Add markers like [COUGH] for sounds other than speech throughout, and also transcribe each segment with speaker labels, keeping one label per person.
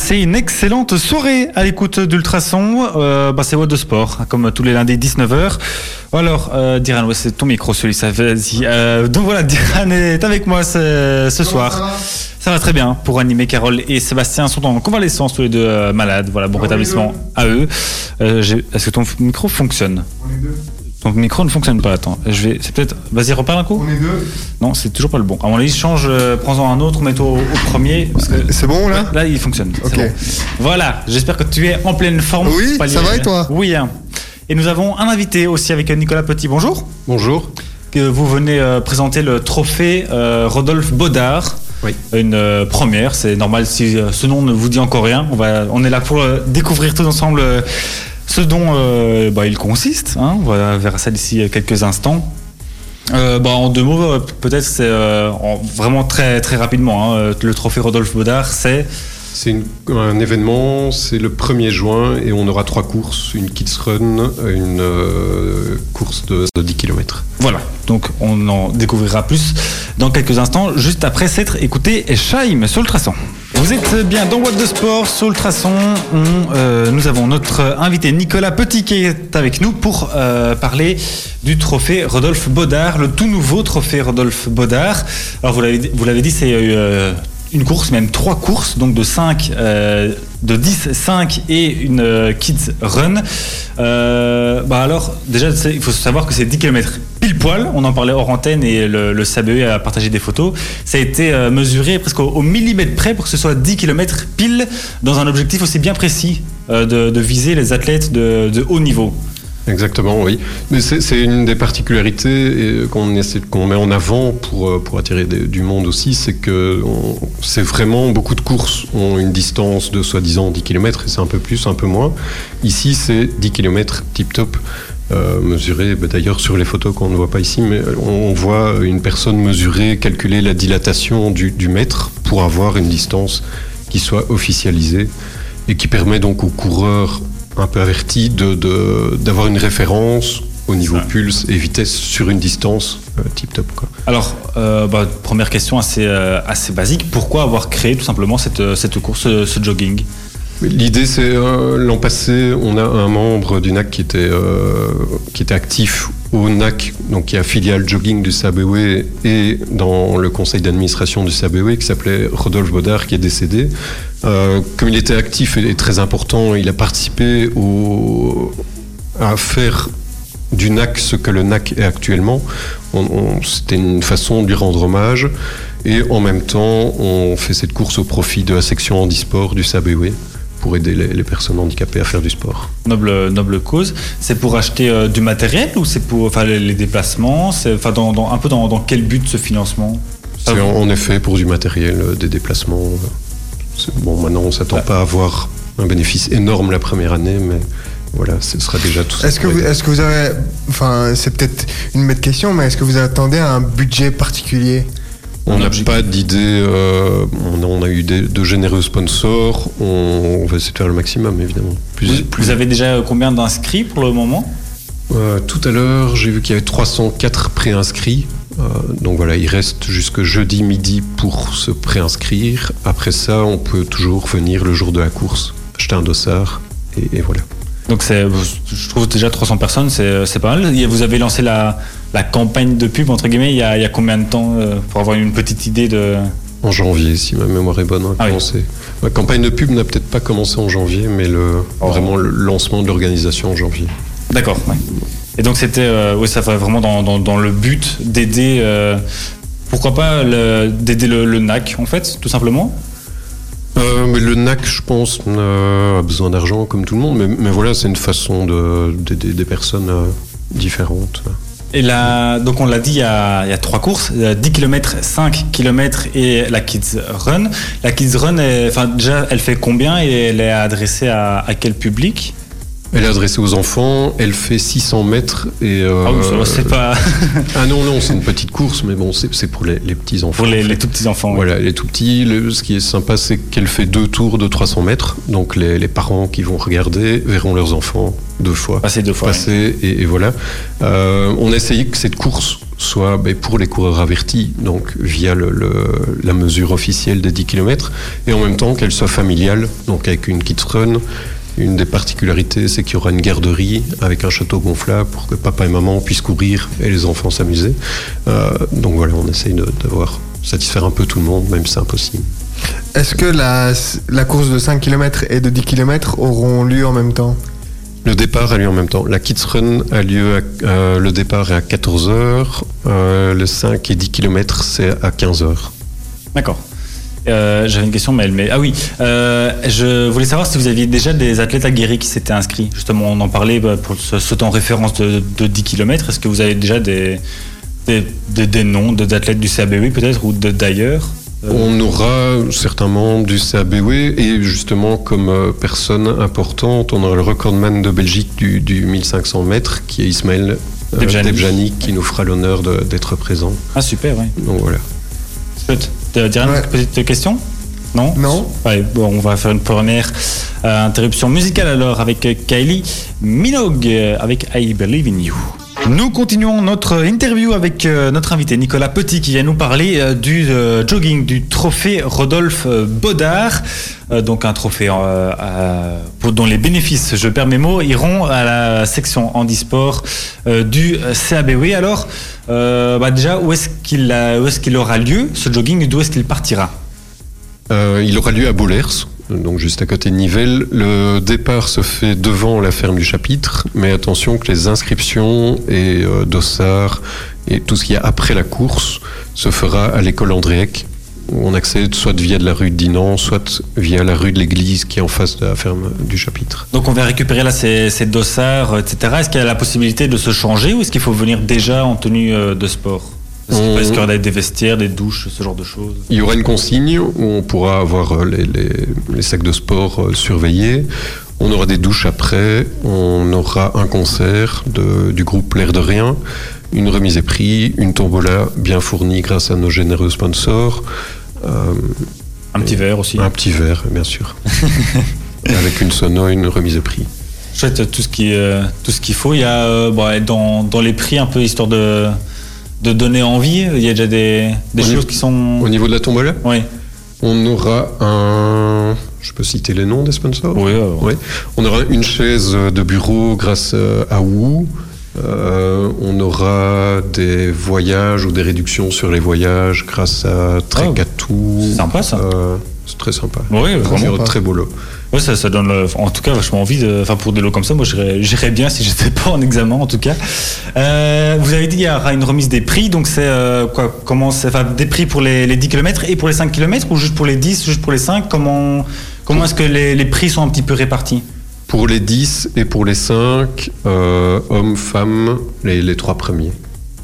Speaker 1: passez une excellente soirée à l'écoute d'Ultrason. Euh, bah, c'est What de Sport, comme tous les lundis 19h. Alors, euh, Diran, ouais, c'est ton micro celui ça vas-y. Euh, donc voilà, Diran est avec moi ce, ce soir. Ça va très bien pour animer. Carole et Sébastien sont en convalescence, tous les deux euh, malades. Voilà, bon
Speaker 2: Ah,
Speaker 1: rétablissement à eux. Est-ce que ton micro fonctionne?
Speaker 2: On est deux.
Speaker 1: Ton micro ne fonctionne pas. Attends, je vais. C'est peut-être. Vas-y, reparle un coup.
Speaker 2: On est deux.
Speaker 1: Non, c'est toujours pas le bon. À mon avis, change, euh, prends-en un autre, mets-toi au, au premier.
Speaker 2: C'est bon là?
Speaker 1: Là, il fonctionne.
Speaker 2: Ok.
Speaker 1: bon. Voilà, j'espère que tu es en pleine forme.
Speaker 2: Oui, ça va et toi?
Speaker 1: Oui. hein. Et nous avons un invité aussi avec Nicolas Petit. Bonjour.
Speaker 3: Bonjour.
Speaker 1: Que vous venez euh, présenter le trophée euh, Rodolphe Baudard.
Speaker 3: Oui.
Speaker 1: Une euh, première, c'est normal si euh, ce nom ne vous dit encore rien. On, va, on est là pour euh, découvrir tous ensemble euh, ce dont euh, bah, il consiste. hein. On va vers ça d'ici euh, quelques instants. Euh, bah, en deux mots, peut-être c'est en- vraiment très très rapidement. hein, le trophée Rodolphe Baudard, c'est
Speaker 3: C'est un événement, c'est le 1er juin et on aura trois courses, une Kids Run, une euh, course de, de 10 km.
Speaker 1: Voilà, donc on en découvrira plus dans quelques instants, juste après s'être écouté Shaim sur Ultrason. Vous êtes bien dans What de Sport sur Ultrason. On, euh, nous avons notre invité Nicolas Petit qui est avec nous pour euh, parler du trophée Rodolphe Baudard, le tout nouveau trophée Rodolphe Baudard. Alors vous l'avez vous l'avez dit, c'est euh, une course, même trois courses, donc de 5, de 10, 5 et une euh, Kids Run. Euh, bah alors, déjà, il faut savoir que c'est 10 km pile poil. On en parlait hors antenne et le, le SABE a partagé des photos. Ça a été euh, mesuré presque au, millimètre près pour que ce soit 10 km pile dans un objectif aussi bien précis euh, de, viser les athlètes de haut niveau.
Speaker 3: Exactement, oui. Mais c'est une des particularités euh, qu'on met en avant pour, euh, pour attirer du monde aussi, c'est que c'est vraiment beaucoup de courses ont une distance de soi-disant 10 km et c'est un peu plus, un peu moins. Ici, c'est 10 km tip-top. Euh, mesuré, bah, d'ailleurs sur les photos qu'on ne voit pas ici, mais on, voit une personne mesurer, calculer la dilatation du mètre pour avoir une distance qui soit officialisée et qui permet donc aux coureurs un peu avertis de- de- d'avoir une référence au niveau
Speaker 1: Ça.
Speaker 3: pulse et vitesse sur une distance euh, tip top. Quoi.
Speaker 1: Alors, euh, bah, première question assez, euh, assez basique. Pourquoi avoir créé tout simplement cette, euh, cette course, ce, jogging?
Speaker 3: L'idée, c'est l'an passé, on a un membre du NAC qui était, qui était actif au NAC, donc qui est filiale jogging du SABW et dans le conseil d'administration du SABW, qui s'appelait Rodolphe Baudard, qui est décédé. Euh, comme il était actif et, très important, il a participé à faire du NAC ce que le NAC est actuellement. C'était une façon de lui rendre hommage. Et en même temps, on fait cette course au profit de la section handisport du SABW pour aider les, les personnes handicapées à faire du sport.
Speaker 1: Noble, noble cause. C'est pour acheter euh, du matériel ou c'est pour enfin, les, les déplacements? Enfin, dans, dans- un peu dans, dans quel but ce financement?
Speaker 3: C'est en, en effet pour du matériel, euh, des déplacements. euh, Bon, maintenant, on s'attend
Speaker 1: Ah.
Speaker 3: pas à avoir un bénéfice énorme la première année, mais voilà, ce sera déjà tout ça.
Speaker 2: Est-ce que, vous, est-ce que vous avez. Enfin, c'est peut-être une bête question, mais est-ce que vous attendez à un budget particulier?
Speaker 3: On n'a pas d'idée. euh, on, a, on a eu des- de généreux sponsors. On, on va essayer de faire le maximum, évidemment. Plus,
Speaker 1: vous,
Speaker 3: plus-
Speaker 1: vous avez déjà euh, combien d'inscrits pour le moment?
Speaker 3: Euh, tout à l'heure, j'ai vu qu'il y avait 304 préinscrits. Euh, donc voilà, il reste jusque jeudi midi pour se préinscrire. Après ça, on peut toujours venir le jour de la course, acheter un dossard et, et voilà.
Speaker 1: Donc je trouve déjà 300 personnes, c'est, pas mal. Vous avez lancé la, la campagne de pub entre guillemets il y a, il y a combien de temps euh, pour avoir une petite idée de
Speaker 3: En janvier, si ma mémoire est bonne, on a
Speaker 1: Ah oui.
Speaker 3: commencé. La campagne de pub n'a peut-être pas commencé en janvier, mais le,
Speaker 1: Oh.
Speaker 3: vraiment le lancement de l'organisation en janvier.
Speaker 1: D'accord. ouais. Et donc c'était, euh, oui, ça va vraiment dans, dans, dans le but d'aider, euh, pourquoi pas d'aider le, le NAC en fait, tout simplement.
Speaker 3: Euh, mais le NAC, je pense, a besoin d'argent comme tout le monde, mais, mais voilà, c'est une façon de- d'aider des personnes différentes.
Speaker 1: Et là, donc on l'a dit, il y, a, trois courses, euh, 10 km, 5 km et la Kids Run. La Kids Run, déjà, elle fait combien et elle est adressée à quel public?
Speaker 3: Elle est adressée aux enfants, elle fait 600 mètres et...
Speaker 1: Euh, ah oui, c'est pas... [LAUGHS]
Speaker 3: ah non, non, c'est une petite course, mais bon, c'est pour les, petits-enfants.
Speaker 1: Pour les, tout petits-enfants,
Speaker 3: Voilà, les tout petits, ce qui est sympa, c'est qu'elle fait deux tours de 300 mètres, donc les, parents qui vont regarder verront leurs enfants deux fois.
Speaker 1: Passer deux fois.
Speaker 3: Passer, et, voilà. Euh, on a essayé que cette course soit ben, pour les coureurs avertis, donc via le, la mesure officielle des 10 km, et en même temps qu'elle soit familiale, donc avec une kids run, une des particularités, c'est qu'il y aura une garderie avec un château gonflable pour que papa et maman puissent courir et les enfants s'amuser. Euh, donc voilà, on essaye de, satisfaire un peu tout le monde, même si c'est impossible.
Speaker 2: Est-ce que la, course de 5 km et de 10 km auront lieu en même temps?
Speaker 3: Le départ a lieu en même temps. La Kids Run a lieu, euh, le départ est à 14h, euh, le 5 et 10 km c'est à 15h.
Speaker 1: D'accord. Euh, j'avais une question, mais elle Ah oui, euh, je voulais savoir si vous aviez déjà des athlètes aguerris qui s'étaient inscrits. Justement, on en parlait bah, pour ce, temps référence de, 10 km. Est-ce que vous avez déjà des, des, des, noms d'athlètes du CABW peut-être ou d'ailleurs?
Speaker 3: Euh, on aura certains membres du CABW et justement comme personne importante, on aura le recordman de Belgique du, du 1500 mètres qui est Ismaël Debjani, qui nous fera l'honneur d'être présent.
Speaker 1: Ah super, oui.
Speaker 3: Donc voilà.
Speaker 1: Tu as une petite question? Non?
Speaker 2: Non.
Speaker 1: bon, on va faire une première euh, interruption musicale alors avec Kylie Minogue euh, avec I Believe in You. Nous continuons notre interview avec euh, notre invité Nicolas Petit qui vient nous parler du jogging du trophée Rodolphe Baudard. donc un trophée dont les bénéfices, je perds mes mots, iront à la section handisport du CABW. Alors, euh, bah déjà, où est-ce qu'il aura lieu, ce jogging, d'où est-ce qu'il partira?
Speaker 3: Euh, Il aura lieu à Bollers, donc juste à côté de Nivelles. Le départ se fait devant la ferme du chapitre, mais attention que les inscriptions et euh, dossards et tout ce qu'il y a après la course se fera à l'école Andréec, on accède soit via de la rue de Dinan, soit via la rue de l'église qui est en face de la ferme du chapitre.
Speaker 1: Donc on va récupérer là ces, dossards, etc. Est-ce qu'il y a la possibilité de se changer ou est-ce qu'il faut venir déjà en tenue euh, de sport? Est-ce qu'il y aura des vestiaires, des douches, ce genre de choses
Speaker 3: Il y aura une consigne où on pourra avoir euh, les, sacs de sport euh, surveillés. On aura des douches après. On aura un concert du groupe L'air de rien. Une remise et prix, une tombola bien fournie grâce à nos généreux sponsors.
Speaker 1: Euh, un petit verre aussi.
Speaker 3: Un petit verre, bien sûr. [LAUGHS] Avec une sono, une remise de prix.
Speaker 1: Chouette, tout ce qui, euh, tout ce qu'il faut. Il y a euh, dans, dans, les prix un peu histoire de, de donner envie. Il y a déjà des, des choses qui sont.
Speaker 3: Au niveau de la tombola
Speaker 1: Oui.
Speaker 3: On aura un. Je peux citer les noms des sponsors
Speaker 1: Oui. oui.
Speaker 3: On aura une chaise de bureau grâce à Woo. Euh, on aura des voyages ou des réductions sur les voyages grâce à Trekatou.
Speaker 1: c'est sympa ça. Euh,
Speaker 3: c'est très sympa.
Speaker 1: Oui, vraiment.
Speaker 3: Très beau lot.
Speaker 1: Oui, ça, ça, donne en tout cas vachement envie. De, enfin, pour des lots comme ça, moi j'irais bien si j'étais [LAUGHS] pas en examen en tout cas. Euh, vous avez dit qu'il y aura une remise des prix, donc c'est quoi Comment c'est enfin, des prix pour les, 10 km et pour les 5 km ou juste pour les 10, juste pour les 5 Comment, comment est-ce que les, les prix sont un petit peu répartis?
Speaker 3: Pour les 10 et pour les 5, euh, hommes, femmes, les, trois premiers.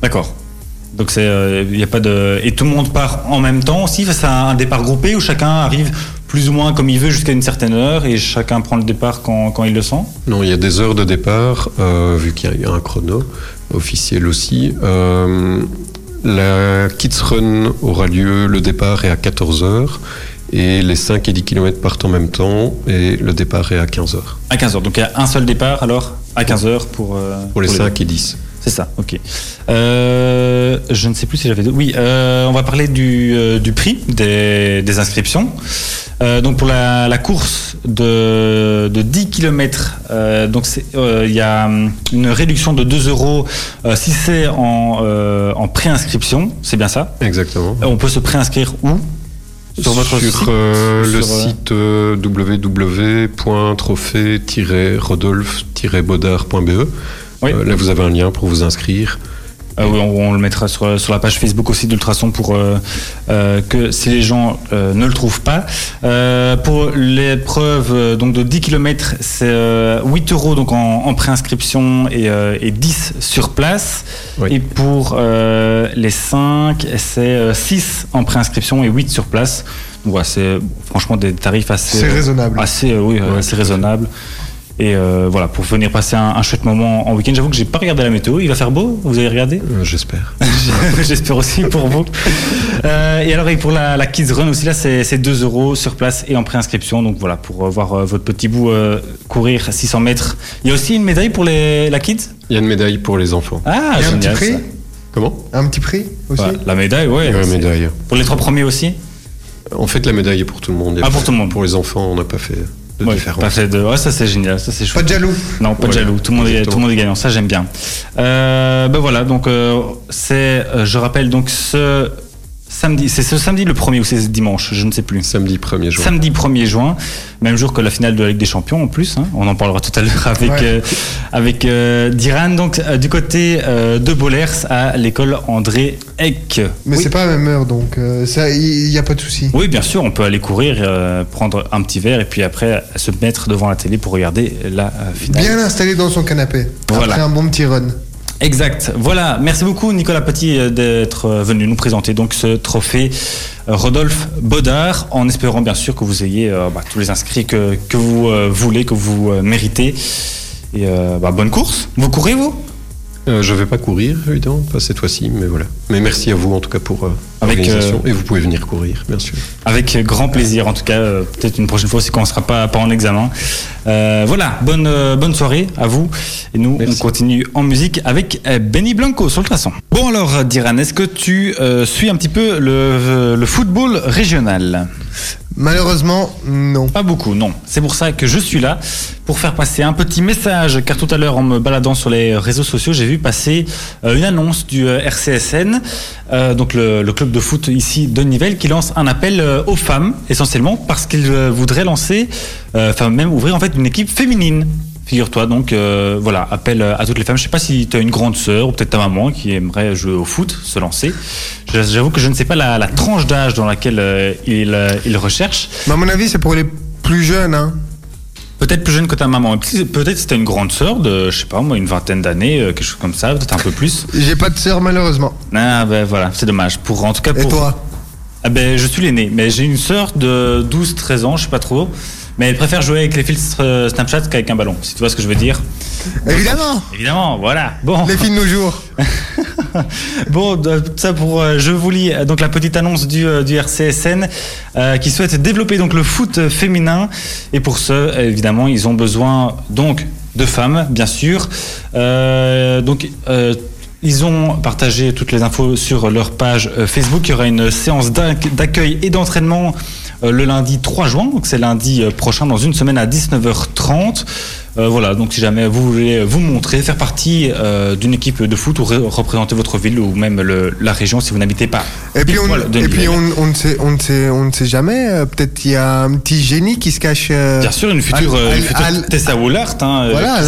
Speaker 1: D'accord. Donc c'est, il euh, a pas de et tout le monde part en même temps aussi. C'est un, départ groupé où chacun arrive plus ou moins comme il veut jusqu'à une certaine heure et chacun prend le départ quand, il le sent.
Speaker 3: Non, il y a des heures de départ euh, vu qu'il y a un chrono officiel aussi. la Kids Run aura lieu, le départ est à 14 heures et les 5 et 10 km partent en même temps et le départ est à 15h.
Speaker 1: À 15h, donc il y a un seul départ alors à 15h pour,
Speaker 3: euh, pour les 5 et 10.
Speaker 1: C'est ça, ok. Euh, je ne sais plus si j'avais... Oui, euh, on va parler du, du prix des, des inscriptions. donc pour la, la course de, de 10 km, donc il y a hum, une réduction de 2 euros si c'est en, en préinscription, c'est bien ça?
Speaker 3: Exactement.
Speaker 1: On peut se préinscrire où?
Speaker 3: Sur votre site euh, le euh, site euh, www.trophée-rodolphe-baudard.be. là, vous avez un lien pour vous inscrire.
Speaker 1: Ah on, le mettra sur, la page Facebook aussi d'Ultrason pour que si les gens ne le trouvent pas. pour l'épreuve donc de 10 km, c'est 8 euros donc en, préinscription et, et, 10 sur place. Et pour les 5, c'est 6 en préinscription et 8 sur place. Donc voilà, c'est franchement des tarifs assez.
Speaker 2: C'est raisonnable.
Speaker 1: Assez, oui, assez raisonnable. Et euh, voilà, pour venir passer un, un chouette moment en week-end. J'avoue que j'ai pas regardé la météo. Il va faire beau? Vous avez regardé?
Speaker 3: Euh, J'espère. [LAUGHS]
Speaker 1: J'espère aussi pour vous. Euh, et alors, et pour la, la Kids Run aussi, là, c'est c'est 2 euros sur place et en préinscription. Donc voilà, pour voir euh, votre petit bout euh, courir 600 mètres. Il y a aussi une médaille pour les, la Kids?
Speaker 3: Il y a une médaille pour les enfants.
Speaker 1: Ah,
Speaker 2: a un petit
Speaker 1: génial.
Speaker 2: prix?
Speaker 1: ça.
Speaker 3: Comment?
Speaker 2: Un petit prix aussi?
Speaker 1: Ouais, la médaille, ouais.
Speaker 3: Il y a une
Speaker 1: c'est-
Speaker 3: médaille.
Speaker 1: Pour les trois premiers aussi?
Speaker 3: En fait, la médaille est pour tout le monde.
Speaker 1: Ah, pour tout le monde.
Speaker 3: Pour les enfants, on n'a pas fait de
Speaker 1: Ouais,
Speaker 3: différence.
Speaker 1: pas fait de- ouais, ça c'est génial, ça c'est
Speaker 2: Pas
Speaker 1: chouette.
Speaker 2: de jaloux.
Speaker 1: Non, pas de jaloux. Tout le monde est, tout le monde est gagnant. Ça, j'aime bien. Euh, ben voilà. Donc, euh, c'est, euh, je rappelle donc ce samedi. C'est ce samedi le premier ou c'est ce dimanche Je ne sais plus.
Speaker 3: Samedi 1er juin.
Speaker 1: Samedi 1er juin, même jour que la finale de la Ligue des Champions en plus. hein. On en parlera tout à l'heure [LAUGHS] avec
Speaker 2: Ouais.
Speaker 1: euh, avec euh, Diran. Donc euh, du côté euh, de Bollers à l'école André Eck.
Speaker 2: Mais
Speaker 1: oui.
Speaker 2: c'est pas à la même heure, donc euh, ça, il n'y a pas de souci.
Speaker 1: Oui, bien sûr, on peut aller courir, euh, prendre un petit verre et puis après se mettre devant la télé pour regarder la euh, finale.
Speaker 2: Bien installé dans son canapé.
Speaker 1: Voilà.
Speaker 2: Après un bon petit run.
Speaker 1: Exact. Voilà. Merci beaucoup Nicolas Petit euh, d'être euh, venu nous présenter donc ce trophée euh, Rodolphe Baudard, en espérant bien sûr que vous ayez bah, tous les inscrits que, vous voulez, que vous méritez. Et bah, bonne course. Vous courez vous?
Speaker 3: Euh, je vais pas courir, évidemment, pas cette fois-ci, mais voilà. Mais merci à vous, en tout cas, pour euh, l'organisation.
Speaker 1: euh,
Speaker 3: Et vous pouvez venir courir, bien sûr.
Speaker 1: Avec grand plaisir. En tout cas, euh, peut-être une prochaine fois aussi quand on sera pas pas en examen. Voilà. Bonne bonne soirée à vous. Et nous
Speaker 3: Merci.
Speaker 1: on continue en musique avec Benny Blanco sur le traçon. Bon alors Diran, est-ce que tu suis un petit peu le, le football régional?
Speaker 2: Malheureusement, non.
Speaker 1: Pas beaucoup, non. C'est pour ça que je suis là, pour faire passer un petit message, car tout à l'heure, en me baladant sur les réseaux sociaux, j'ai vu passer euh, une annonce du euh, RCSN, euh, donc le, club de foot ici de Nivelles, qui lance un appel euh, aux femmes, essentiellement parce qu'ils euh, voudraient lancer, euh, enfin même ouvrir en fait une équipe féminine. Figure-toi, donc euh, voilà, appel à toutes les femmes. Je sais pas si tu as une grande sœur ou peut-être ta maman qui aimerait jouer au foot, se lancer. J'avoue que je ne sais pas la, la tranche d'âge dans laquelle euh, il, euh, il recherche.
Speaker 2: Mais à mon avis, c'est pour les plus jeunes. Hein.
Speaker 1: Peut-être plus jeune que ta maman. Peut-être si t'as une grande sœur de, je sais pas moi, une vingtaine d'années, euh, quelque chose comme ça, peut-être un peu plus.
Speaker 2: J'ai pas de sœur, malheureusement.
Speaker 1: Ah ben voilà, c'est dommage. Pour en tout cas
Speaker 2: Et
Speaker 1: pour.
Speaker 2: toi?
Speaker 1: Ah ben je suis l'aîné, mais j'ai une sœur de 12-13 ans, je sais pas trop. Mais elle préfère jouer avec les filtres euh, Snapchat qu'avec un ballon, si tu vois ce que je veux dire.
Speaker 2: Évidemment
Speaker 1: Évidemment, voilà. Bon.
Speaker 2: Les filles de nos jours. [LAUGHS]
Speaker 1: Bon, tout ça pour, euh, je vous lis euh, donc la petite annonce du, du RCSN euh, qui souhaite développer donc le foot féminin et pour ce, évidemment, ils ont besoin donc de femmes, bien sûr. Euh, donc euh, ils ont partagé toutes les infos sur leur page Facebook. Il y aura une séance d'ac- d'accueil et d'entraînement le lundi 3 juin, donc c'est lundi euh, prochain, dans une semaine à 19h30. Euh, voilà, donc si jamais vous voulez vous montrer, faire partie euh, d'une équipe de foot ou ré- représenter votre ville ou même le- la région si vous n'habitez pas.
Speaker 2: Et puis, on,
Speaker 1: poil de
Speaker 2: et puis
Speaker 1: Nivelles.
Speaker 2: on, on ne sait, on, ne sait, on ne sait jamais. euh, Peut-être il y a un petit génie qui se cache.
Speaker 1: Bien sûr, une future,
Speaker 2: à-
Speaker 1: une
Speaker 2: à-
Speaker 1: future
Speaker 2: à-
Speaker 1: Tessa Woolard. hein,
Speaker 2: Voilà,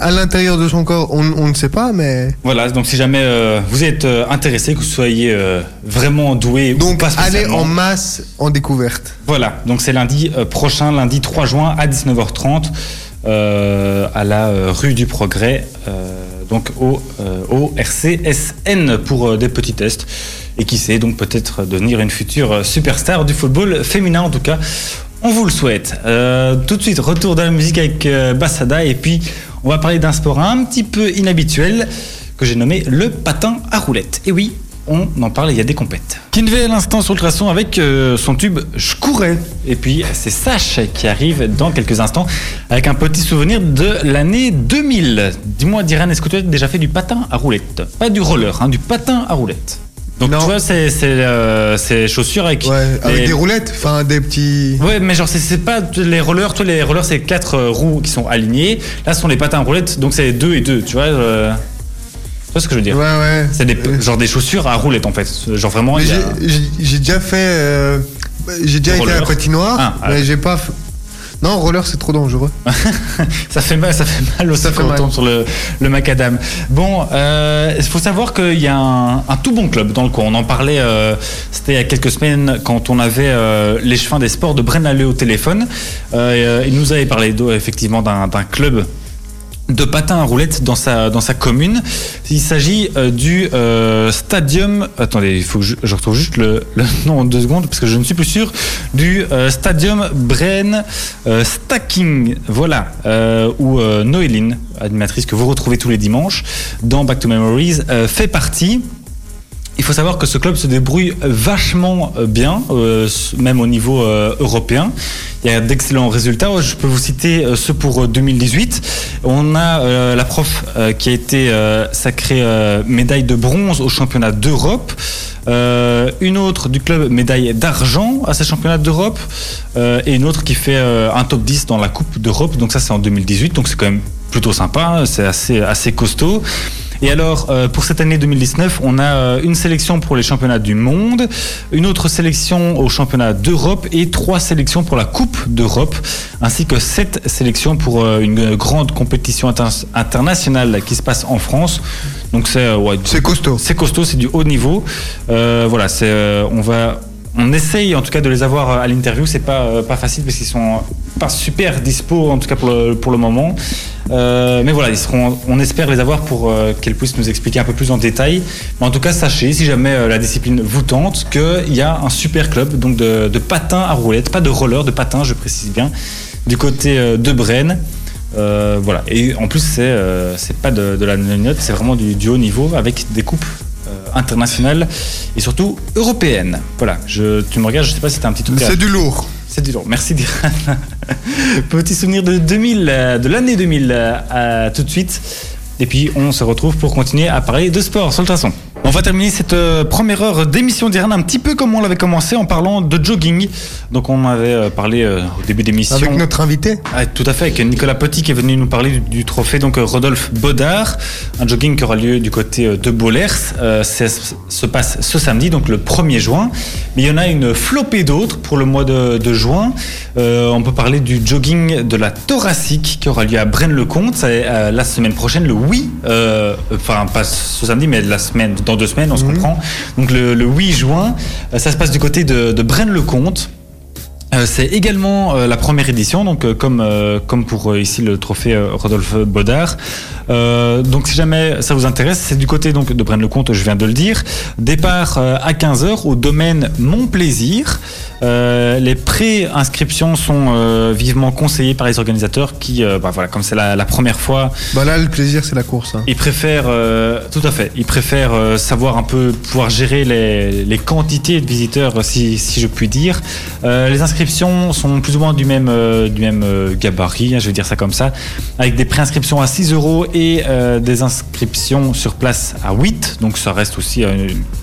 Speaker 2: à, l'intérieur de son corps, on, ne sait pas, mais.
Speaker 1: Voilà, donc si jamais vous êtes intéressé, que vous soyez vraiment doué ou
Speaker 2: Donc,
Speaker 1: pas
Speaker 2: allez en masse en découverte.
Speaker 1: Voilà, donc c'est lundi prochain, lundi 3 juin à 19h30 euh, à la euh, rue du Progrès, euh, donc au, euh, RCSN pour euh, des petits tests. Et qui sait, donc peut-être devenir une future euh, superstar du football féminin en tout cas. On vous le souhaite. Euh, tout de suite, retour de la musique avec euh, Bassada et puis on va parler d'un sport un petit peu inhabituel que j'ai nommé le patin à roulettes. Et oui, on en parle, il y a des compètes. Kinvey à l'instant sur le traçon avec euh, son tube Je courais. Et puis c'est Sash qui arrive dans quelques instants avec un petit souvenir de l'année 2000. Dis-moi, Diran, est-ce que tu as déjà fait du patin à roulettes Pas du roller, hein, du patin à roulettes. Donc
Speaker 2: Non.
Speaker 1: tu vois, c'est c'est, euh, ces chaussures avec,
Speaker 2: Ouais, avec
Speaker 1: les-
Speaker 2: des roulettes, enfin des petits.
Speaker 1: Ouais, mais genre, c'est- c'est pas les rollers. Toi, les rollers, c'est quatre euh, roues qui sont alignées. Là, ce sont les patins à roulettes, donc c'est deux et deux, tu vois. euh, vois ce que je veux dire
Speaker 2: Ouais, ouais.
Speaker 1: C'est des,
Speaker 2: Euh,
Speaker 1: genre des chaussures à roulettes, en fait. Genre vraiment,
Speaker 2: mais
Speaker 1: il y a-
Speaker 2: j'ai- déjà fait. euh, j'ai déjà été à la
Speaker 1: roller.
Speaker 2: patinoire,
Speaker 1: Ah, ah.
Speaker 2: mais j'ai pas. f- Non, roller c'est trop dangereux. [LAUGHS]
Speaker 1: ça fait mal, ça fait mal aussi
Speaker 2: Ça fait
Speaker 1: quand on
Speaker 2: mal.
Speaker 1: tombe sur le, le macadam. Bon, euh, il faut savoir qu'il y a un, un tout bon club dans le coin. On en parlait, euh, c'était il y a quelques semaines quand on avait euh, les chemins des sports de Brennalé au téléphone. Euh, et, euh, il nous avait parlé d'eau, effectivement d'un d'un club de patins à roulettes dans sa, dans sa commune. Il s'agit euh, du euh, Stadium. Attendez, il faut que je, retrouve juste le, [LAUGHS] nom en deux secondes parce que je ne suis plus sûr. Du euh, Stadium Bren euh, Stacking. Voilà. Euh, où Noéline, animatrice que vous retrouvez tous les dimanches dans Back to Memories, fait partie. Il faut savoir que ce club se débrouille vachement bien, même au niveau européen. Il y a d'excellents résultats. Je peux vous citer euh, ceux pour 2018. On a la prof qui a été sacrée médaille de bronze au championnat d'Europe. une autre du club médaille d'argent à ces championnats d'Europe. et une autre qui fait un top 10 dans la Coupe d'Europe. Donc ça c'est en 2018. Donc c'est quand même plutôt sympa. C'est assez, assez costaud. Et alors, euh, pour cette année 2019, on a euh, une sélection pour les championnats du monde, une autre sélection au championnat d'Europe et trois sélections pour la Coupe d'Europe, ainsi que sept sélections pour euh, une grande compétition inter internationale qui se passe en France. Donc c'est ouais,
Speaker 2: costaud.
Speaker 1: C'est costaud, c'est du haut niveau. voilà, c'est on va on essaye en tout cas de les avoir à l'interview. C'est pas pas facile parce qu'ils sont pas super dispo en tout cas pour le, moment. Euh, mais voilà, ils seront, on espère les avoir pour euh, qu'elles puissent nous expliquer un peu plus en détail. Mais en tout cas, sachez, si jamais euh, la discipline vous tente, qu'il y a un super club donc de, patins à roulettes, pas de roller, de patins, je précise bien, du côté euh, de Brenne. Euh, voilà. Et en plus, c'est pas de, la note, c'est vraiment du, haut niveau avec des coupes internationales et surtout européennes. Voilà. Je, tu me regardes, je sais pas si t'as un petit truc.
Speaker 2: C'est du lourd.
Speaker 1: C'est du lourd. Merci Diran. [LAUGHS] Petit souvenir de 2000, de l'année 2000 à tout de suite. Et puis on se retrouve pour continuer à parler de sport sur le traçon. On va terminer cette euh, première heure d'émission d'Iran un petit peu comme on l'avait commencé en parlant de jogging. Donc on avait euh, parlé euh, au début d'émission.
Speaker 2: Avec notre invité
Speaker 1: ah, Tout à fait, avec Nicolas Petit qui est venu nous parler du, du trophée donc Rodolphe Baudard. Un jogging qui aura lieu du côté de Bollers. Euh, ça se passe ce samedi, donc le 1er juin. Mais il y en a une flopée d'autres pour le mois de, de juin. Euh, on peut parler du jogging de la thoracique qui aura lieu à Braine-le-Comte. C'est la semaine prochaine, le oui. Enfin, pas ce samedi, mais la semaine dans deux semaines, on se mmh. comprend. Donc le, le, 8 juin, ça se passe du côté de, de Braine-le-Comte. Euh, c'est également euh, la première édition, donc euh, comme, comme pour ici le trophée Rodolphe Baudard. donc si jamais ça vous intéresse, c'est du côté donc de Braine-le-Comte, je viens de le dire. Départ à 15h au domaine Mon Plaisir. les pré-inscriptions sont vivement conseillées par les organisateurs qui, bah, voilà, comme c'est la, la, première fois.
Speaker 2: Bah là, le plaisir, c'est la course. Hein.
Speaker 1: Ils préfèrent, tout à fait, ils préfèrent savoir un peu pouvoir gérer les, les quantités de visiteurs, si, si je puis dire. les inscriptions sont plus ou moins du même, euh, du même euh, gabarit, hein, je vais dire ça comme ça, avec des préinscriptions à 6 euros et euh, des inscriptions sur place à 8. Donc ça reste aussi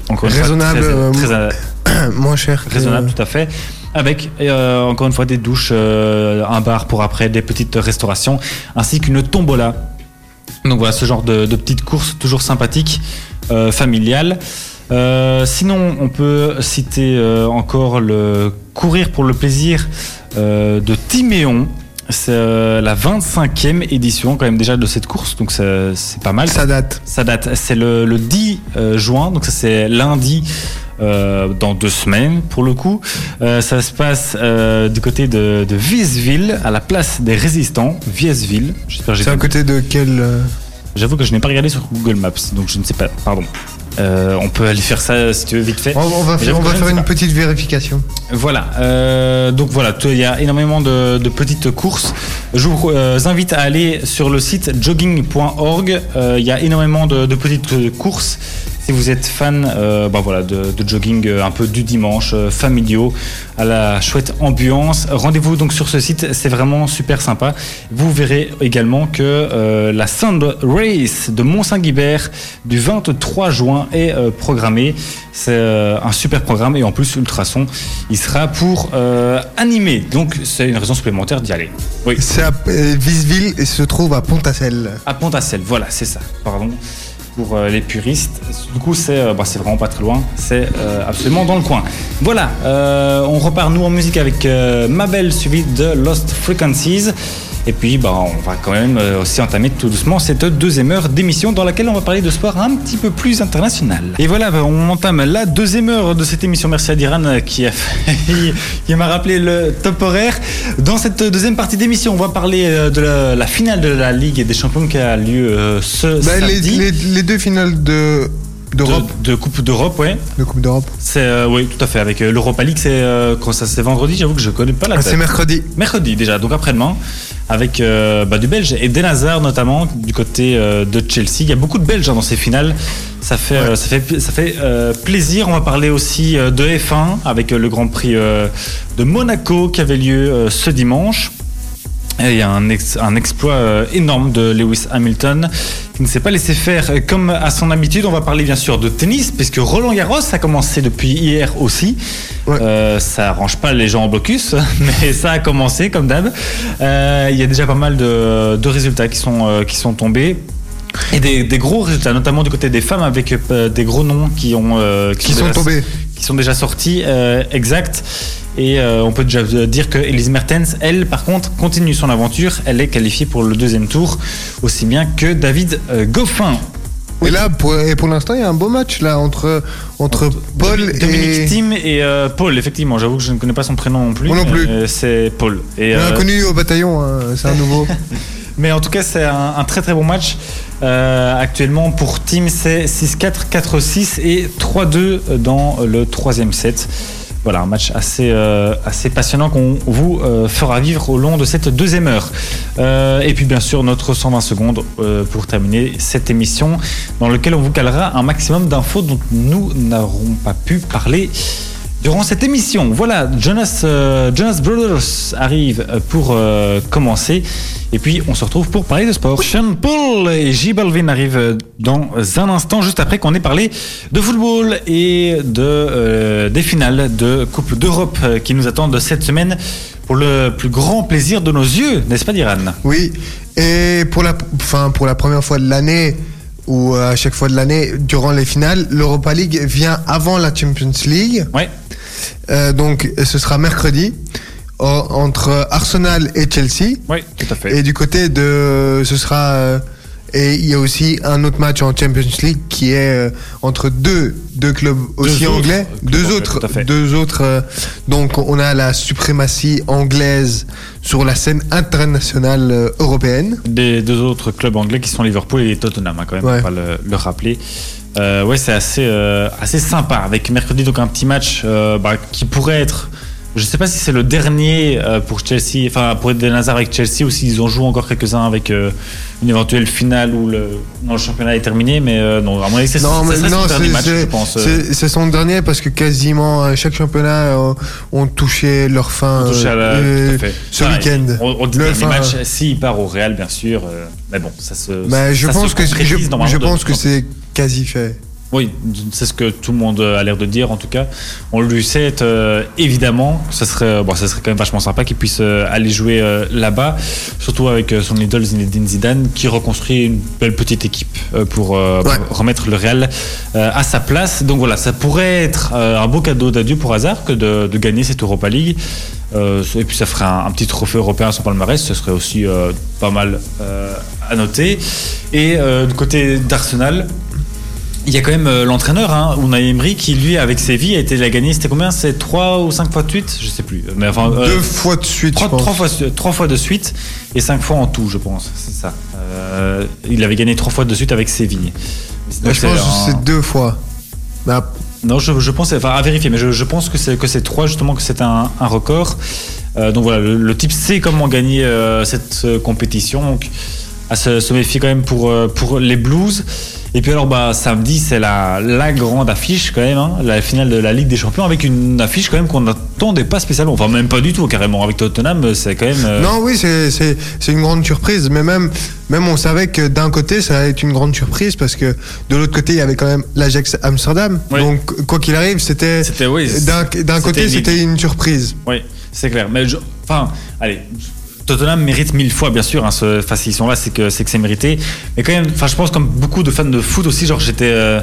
Speaker 2: encore une raisonnable, fois, très, très, [COUGHS] moins cher.
Speaker 1: Raisonnable, tout à fait. Avec encore une fois des douches, un bar pour après, des petites restaurations, ainsi qu'une tombola. Donc voilà, ce genre de, de petites courses toujours sympathiques, familiales. Euh, sinon, on peut citer euh, encore le Courir pour le plaisir euh, de Timéon. C'est la 25e édition quand même déjà de cette course, donc c'est pas mal.
Speaker 2: Ça date.
Speaker 1: Ça date. C'est le, le, 10 juin, donc ça c'est lundi. Euh, dans deux semaines pour le coup. Euh, ça se passe euh, du côté de, de Viesville, à la place des résistants, Viesville.
Speaker 2: C'est à côté de quel
Speaker 1: J'avoue que je n'ai pas regardé sur Google Maps, donc je ne sais pas. Pardon. Euh, on peut aller faire ça si tu veux vite fait.
Speaker 2: On, on va, faire, on va faire une petite vérification.
Speaker 1: Voilà. Euh, donc voilà, il y a énormément de, de petites courses. Je vous euh, invite à aller sur le site jogging.org. Il y a énormément de, de petites courses si vous êtes fan euh, bah voilà, de, de, jogging euh, un peu du dimanche, euh, familiaux, à la chouette ambiance, rendez-vous donc sur ce site, c'est vraiment super sympa. Vous verrez également que euh, la Sound Race de Mont-Saint-Guibert du 23 juin est programmée. C'est un super programme et en plus Ultrason, il sera pour animer. Donc c'est une raison supplémentaire d'y aller.
Speaker 2: Oui. C'est à Visville et se trouve à Pontacelle.
Speaker 1: À Pontacelle, voilà, c'est ça. Pardon pour euh, les puristes. Du coup, c'est euh, bah, vraiment pas très loin, c'est euh, absolument dans le coin. Voilà, on repart nous en musique avec Mabel suivi de Lost Frequencies. Et puis, bah, on va quand même euh, aussi entamer tout doucement cette deuxième heure d'émission dans laquelle on va parler de sport un petit peu plus international. Et voilà, bah, on entame la deuxième heure de cette émission. Merci à Diran euh, qui a [LAUGHS] m'a rappelé le top horaire. Dans cette deuxième partie d'émission, on va parler euh, de la, la finale de la Ligue des Champions qui a lieu euh, ce
Speaker 2: Bah, les,
Speaker 1: samedi.
Speaker 2: les- les deux finales de d'Europe.
Speaker 1: De, de Coupe d'Europe, ouais.
Speaker 2: De Coupe d'Europe.
Speaker 1: C'est euh, oui, tout à fait. Avec euh, l'Europa League, c'est euh, quand ça c'est vendredi. J'avoue que je connais pas la
Speaker 2: Ah, c'est mercredi.
Speaker 1: Mercredi déjà, donc après-demain, avec euh, bah, du Belge et Den Hazard notamment du côté de Chelsea. Il y a beaucoup de Belges hein, dans ces finales. Ça fait, ça fait, ça fait plaisir. On va parler aussi de F1 avec le Grand Prix de Monaco qui avait lieu ce dimanche. Et il y a un, ex- un exploit euh, énorme de Lewis Hamilton qui ne s'est pas laissé faire euh, comme à son habitude. On va parler bien sûr de tennis puisque Roland Garros a commencé depuis hier aussi.
Speaker 2: Ouais.
Speaker 1: Euh, ça arrange pas les gens en blocus, [LAUGHS] mais ça a commencé comme d'hab. Euh, Il y a déjà pas mal de, de résultats qui sont, euh, qui sont tombés. Et des, des gros résultats, notamment du côté des femmes avec euh, des gros noms qui ont euh,
Speaker 2: Qui sont
Speaker 1: déjà-
Speaker 2: tombés.
Speaker 1: Qui sont déjà sortis, euh, exact. Et euh, on peut déjà dire que Elise Mertens, elle, par contre, continue son aventure. Elle est qualifiée pour le deuxième tour, aussi bien que David euh, Goffin.
Speaker 2: Et là, pour, et pour l'instant, il y a un beau match là entre, entre Paul et.
Speaker 1: Dominique Thiem et euh, Paul, effectivement. J'avoue que je ne connais pas son prénom non plus.
Speaker 2: Moi non plus.
Speaker 1: euh, c'est Paul. Et,
Speaker 2: On l'a
Speaker 1: euh,
Speaker 2: connu au bataillon, hein, c'est un nouveau. [LAUGHS]
Speaker 1: Mais en tout cas, c'est un, très très bon match. Euh, actuellement, pour Team, c'est 6-4, 4-6 et 3-2 dans le troisième set. Voilà, un match assez, euh, assez passionnant qu'on vous euh, fera vivre au long de cette deuxième heure. Et puis bien sûr, notre 120 secondes pour terminer cette émission dans lequel on vous calera un maximum d'infos dont nous n'aurons pas pu parler durant cette émission. Voilà, Jonas, euh, Jonas Brothers arrive euh, pour euh, commencer. Et puis, on se retrouve pour parler de sport. Sean Paul et J Balvin arrivent dans un instant, juste après qu'on ait parlé de football et de, euh, des finales de Coupe d'Europe qui nous attendent cette semaine pour le plus grand plaisir de nos yeux, n'est-ce pas, Diran?
Speaker 2: Oui, et pour la, enfin, pour la première fois de l'année, ou à chaque fois de l'année, durant les finales, l'Europa League vient avant la Champions League.
Speaker 1: Ouais.
Speaker 2: Euh, donc, ce sera mercredi en- entre Arsenal et Chelsea.
Speaker 1: Oui, tout à fait.
Speaker 2: Et du côté de. Ce sera. euh, et il y a aussi un autre match en Champions League qui est euh, entre deux, deux clubs aussi
Speaker 1: autres
Speaker 2: anglais.
Speaker 1: clubs
Speaker 2: deux
Speaker 1: anglais,
Speaker 2: autres.
Speaker 1: tout à fait.
Speaker 2: Deux autres. euh, donc on a la suprématie anglaise sur la scène internationale euh, européenne.
Speaker 1: des deux autres clubs anglais qui sont Liverpool et Tottenham, hein, quand même,
Speaker 2: Ouais.
Speaker 1: on va le, le rappeler. Euh, ouais, c'est assez, euh, assez sympa. Avec mercredi, donc un petit match euh, bah, qui pourrait être. Je sais pas si c'est le dernier euh, pour Chelsea, enfin pour Eden Hazard avec Chelsea, ou s'ils ont joué encore quelques-uns avec une éventuelle finale où le, non, le championnat est terminé, mais non, à mon avis, c'est ça son dernier match, je pense.
Speaker 2: c'est- son dernier parce que quasiment chaque championnat ont touché leur fin
Speaker 1: à la-
Speaker 2: ce
Speaker 1: Enfin,
Speaker 2: week-end.
Speaker 1: On, on dit
Speaker 2: Le-
Speaker 1: dernier match s'il part au Real, bien sûr. mais bon, ça se.
Speaker 2: bah, je
Speaker 1: ça se
Speaker 2: pense que je, pense que c'est quasi fait.
Speaker 1: Oui, c'est ce que tout le monde a l'air de dire en tout cas. On lui sait euh, évidemment, ça serait, bon, ça serait quand même vachement sympa qu'il puisse euh, aller jouer euh, là-bas, surtout avec son idole Zinedine Zidane qui reconstruit une belle petite équipe pour,
Speaker 2: Ouais.
Speaker 1: pour remettre le Real à sa place. Donc voilà, ça pourrait être un beau cadeau d'adieu pour hasard que de, de gagner cette Europa League. Et puis ça ferait un, un petit trophée européen à son palmarès, ce serait aussi pas mal à noter. Et du côté d'Arsenal, il y a quand même euh, l'entraîneur, hein, Unai Emery, qui lui, avec Séville, a été la gagné. C'était combien? C'est 3 ou 5 fois de suite? Je sais plus. Mais enfin, euh,
Speaker 2: Deux fois de suite,
Speaker 1: trois,
Speaker 2: je pense.
Speaker 1: trois fois, su- trois fois de suite et 5 fois en tout, je pense. C'est ça. Euh, il avait gagné 3 fois de suite avec Séville. Donc,
Speaker 2: je pense que c'est deux fois.
Speaker 1: Non, je, je pense, enfin à vérifier, mais je, je pense que c'est que c'est trois justement que c'est un, un record. Euh, donc voilà, le, le type sait comment gagner euh, cette euh, compétition, donc à se, se méfier quand même pour pour les Blues. Et puis alors bah samedi c'est la la grande affiche quand même, hein, la finale de la Ligue des Champions avec une affiche quand même qu'on n'attendait pas spécialement, enfin même pas du tout carrément avec Tottenham, c'est quand même. euh,
Speaker 2: Non, oui, c'est- une grande surprise. Mais même, même on savait que d'un côté, ça allait être une grande surprise parce que de l'autre côté, il y avait quand même l'Ajax Amsterdam.
Speaker 1: Oui.
Speaker 2: Donc, quoi qu'il arrive, c'était.
Speaker 1: C'était oui.
Speaker 2: D'un
Speaker 1: c'était
Speaker 2: côté, c'était une surprise.
Speaker 1: Oui, c'est clair. Mais je- enfin, allez, Tottenham mérite mille fois, bien sûr. Hein, ce, enfin, s'ils sont là, c'est que c'est que c'est mérité. Mais quand même, enfin, je pense comme beaucoup de fans de foot aussi, genre j'étais, euh,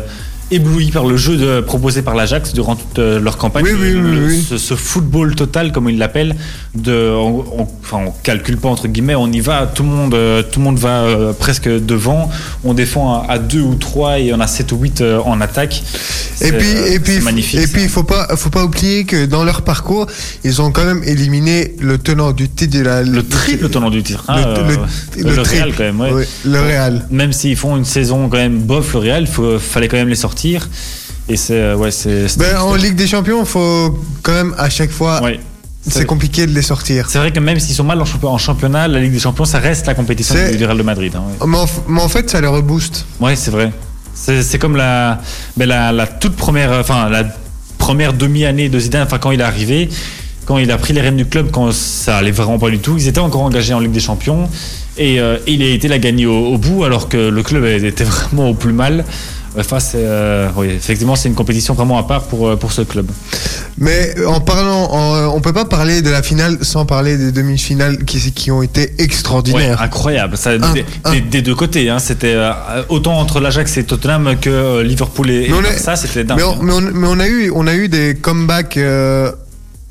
Speaker 1: ébloui par le jeu de- proposé par l'Ajax durant toute euh, leur campagne.
Speaker 2: Oui, oui, oui,
Speaker 1: le-. Ce, ce football total, comme ils l'appellent, de, on, on- enfin, on calcule pas entre guillemets, on y va, tout le monde, euh, tout le monde va euh, presque devant, on défend à, à deux ou trois et on a sept ou huit euh, en attaque.
Speaker 2: Et puis,
Speaker 1: euh,
Speaker 2: et puis,
Speaker 1: magnifique.
Speaker 2: et
Speaker 1: ça.
Speaker 2: puis, il faut pas, faut pas oublier que dans leur parcours, ils ont quand même éliminé le tenant du titre de la.
Speaker 1: le triple tenant du titre. hein,
Speaker 2: le,
Speaker 1: euh,
Speaker 2: le-
Speaker 1: le
Speaker 2: le
Speaker 1: Real
Speaker 2: triple.
Speaker 1: quand même. ouais.
Speaker 2: Le Real.
Speaker 1: Même s'ils font une saison quand même bof le Real, il fallait quand même les sortir. Et c'est euh, ouais, c'est. c'est-
Speaker 2: Ben, en Ligue des Champions, faut quand même à chaque fois,
Speaker 1: ouais.
Speaker 2: c'est compliqué de les sortir.
Speaker 1: C'est vrai que même s'ils sont mal en championnat, la Ligue des Champions, ça reste la compétition du, Real de Madrid. hein, ouais.
Speaker 2: Mais en, f- mais en fait, ça les rebooste.
Speaker 1: Ouais, c'est vrai. C'est comme la, ben la, la toute première, euh, enfin la première demi-année de Zidane, enfin quand il est arrivé, quand il a pris les rênes du club, quand ça allait vraiment pas du tout, ils étaient encore engagés en Ligue des Champions et euh, il a été la gagner au, au bout alors que le club était vraiment au plus mal. Enfin, c'est, euh, oui, effectivement, c'est une compétition vraiment à part pour, euh, pour ce club.
Speaker 2: Mais en parlant, en- on peut pas parler de la finale sans parler des demi-finales qui, qui ont été
Speaker 1: Ouais,
Speaker 2: extraordinaires.
Speaker 1: incroyable. Ça,
Speaker 2: Un-
Speaker 1: des,
Speaker 2: un.
Speaker 1: des- des deux côtés. Hein, c'était euh, autant entre l'Ajax et Tottenham que euh, Liverpool et, Barça, c'était dingue.
Speaker 2: mais, on,
Speaker 1: hein.
Speaker 2: mais, on, mais on a eu, on a eu des comebacks, euh,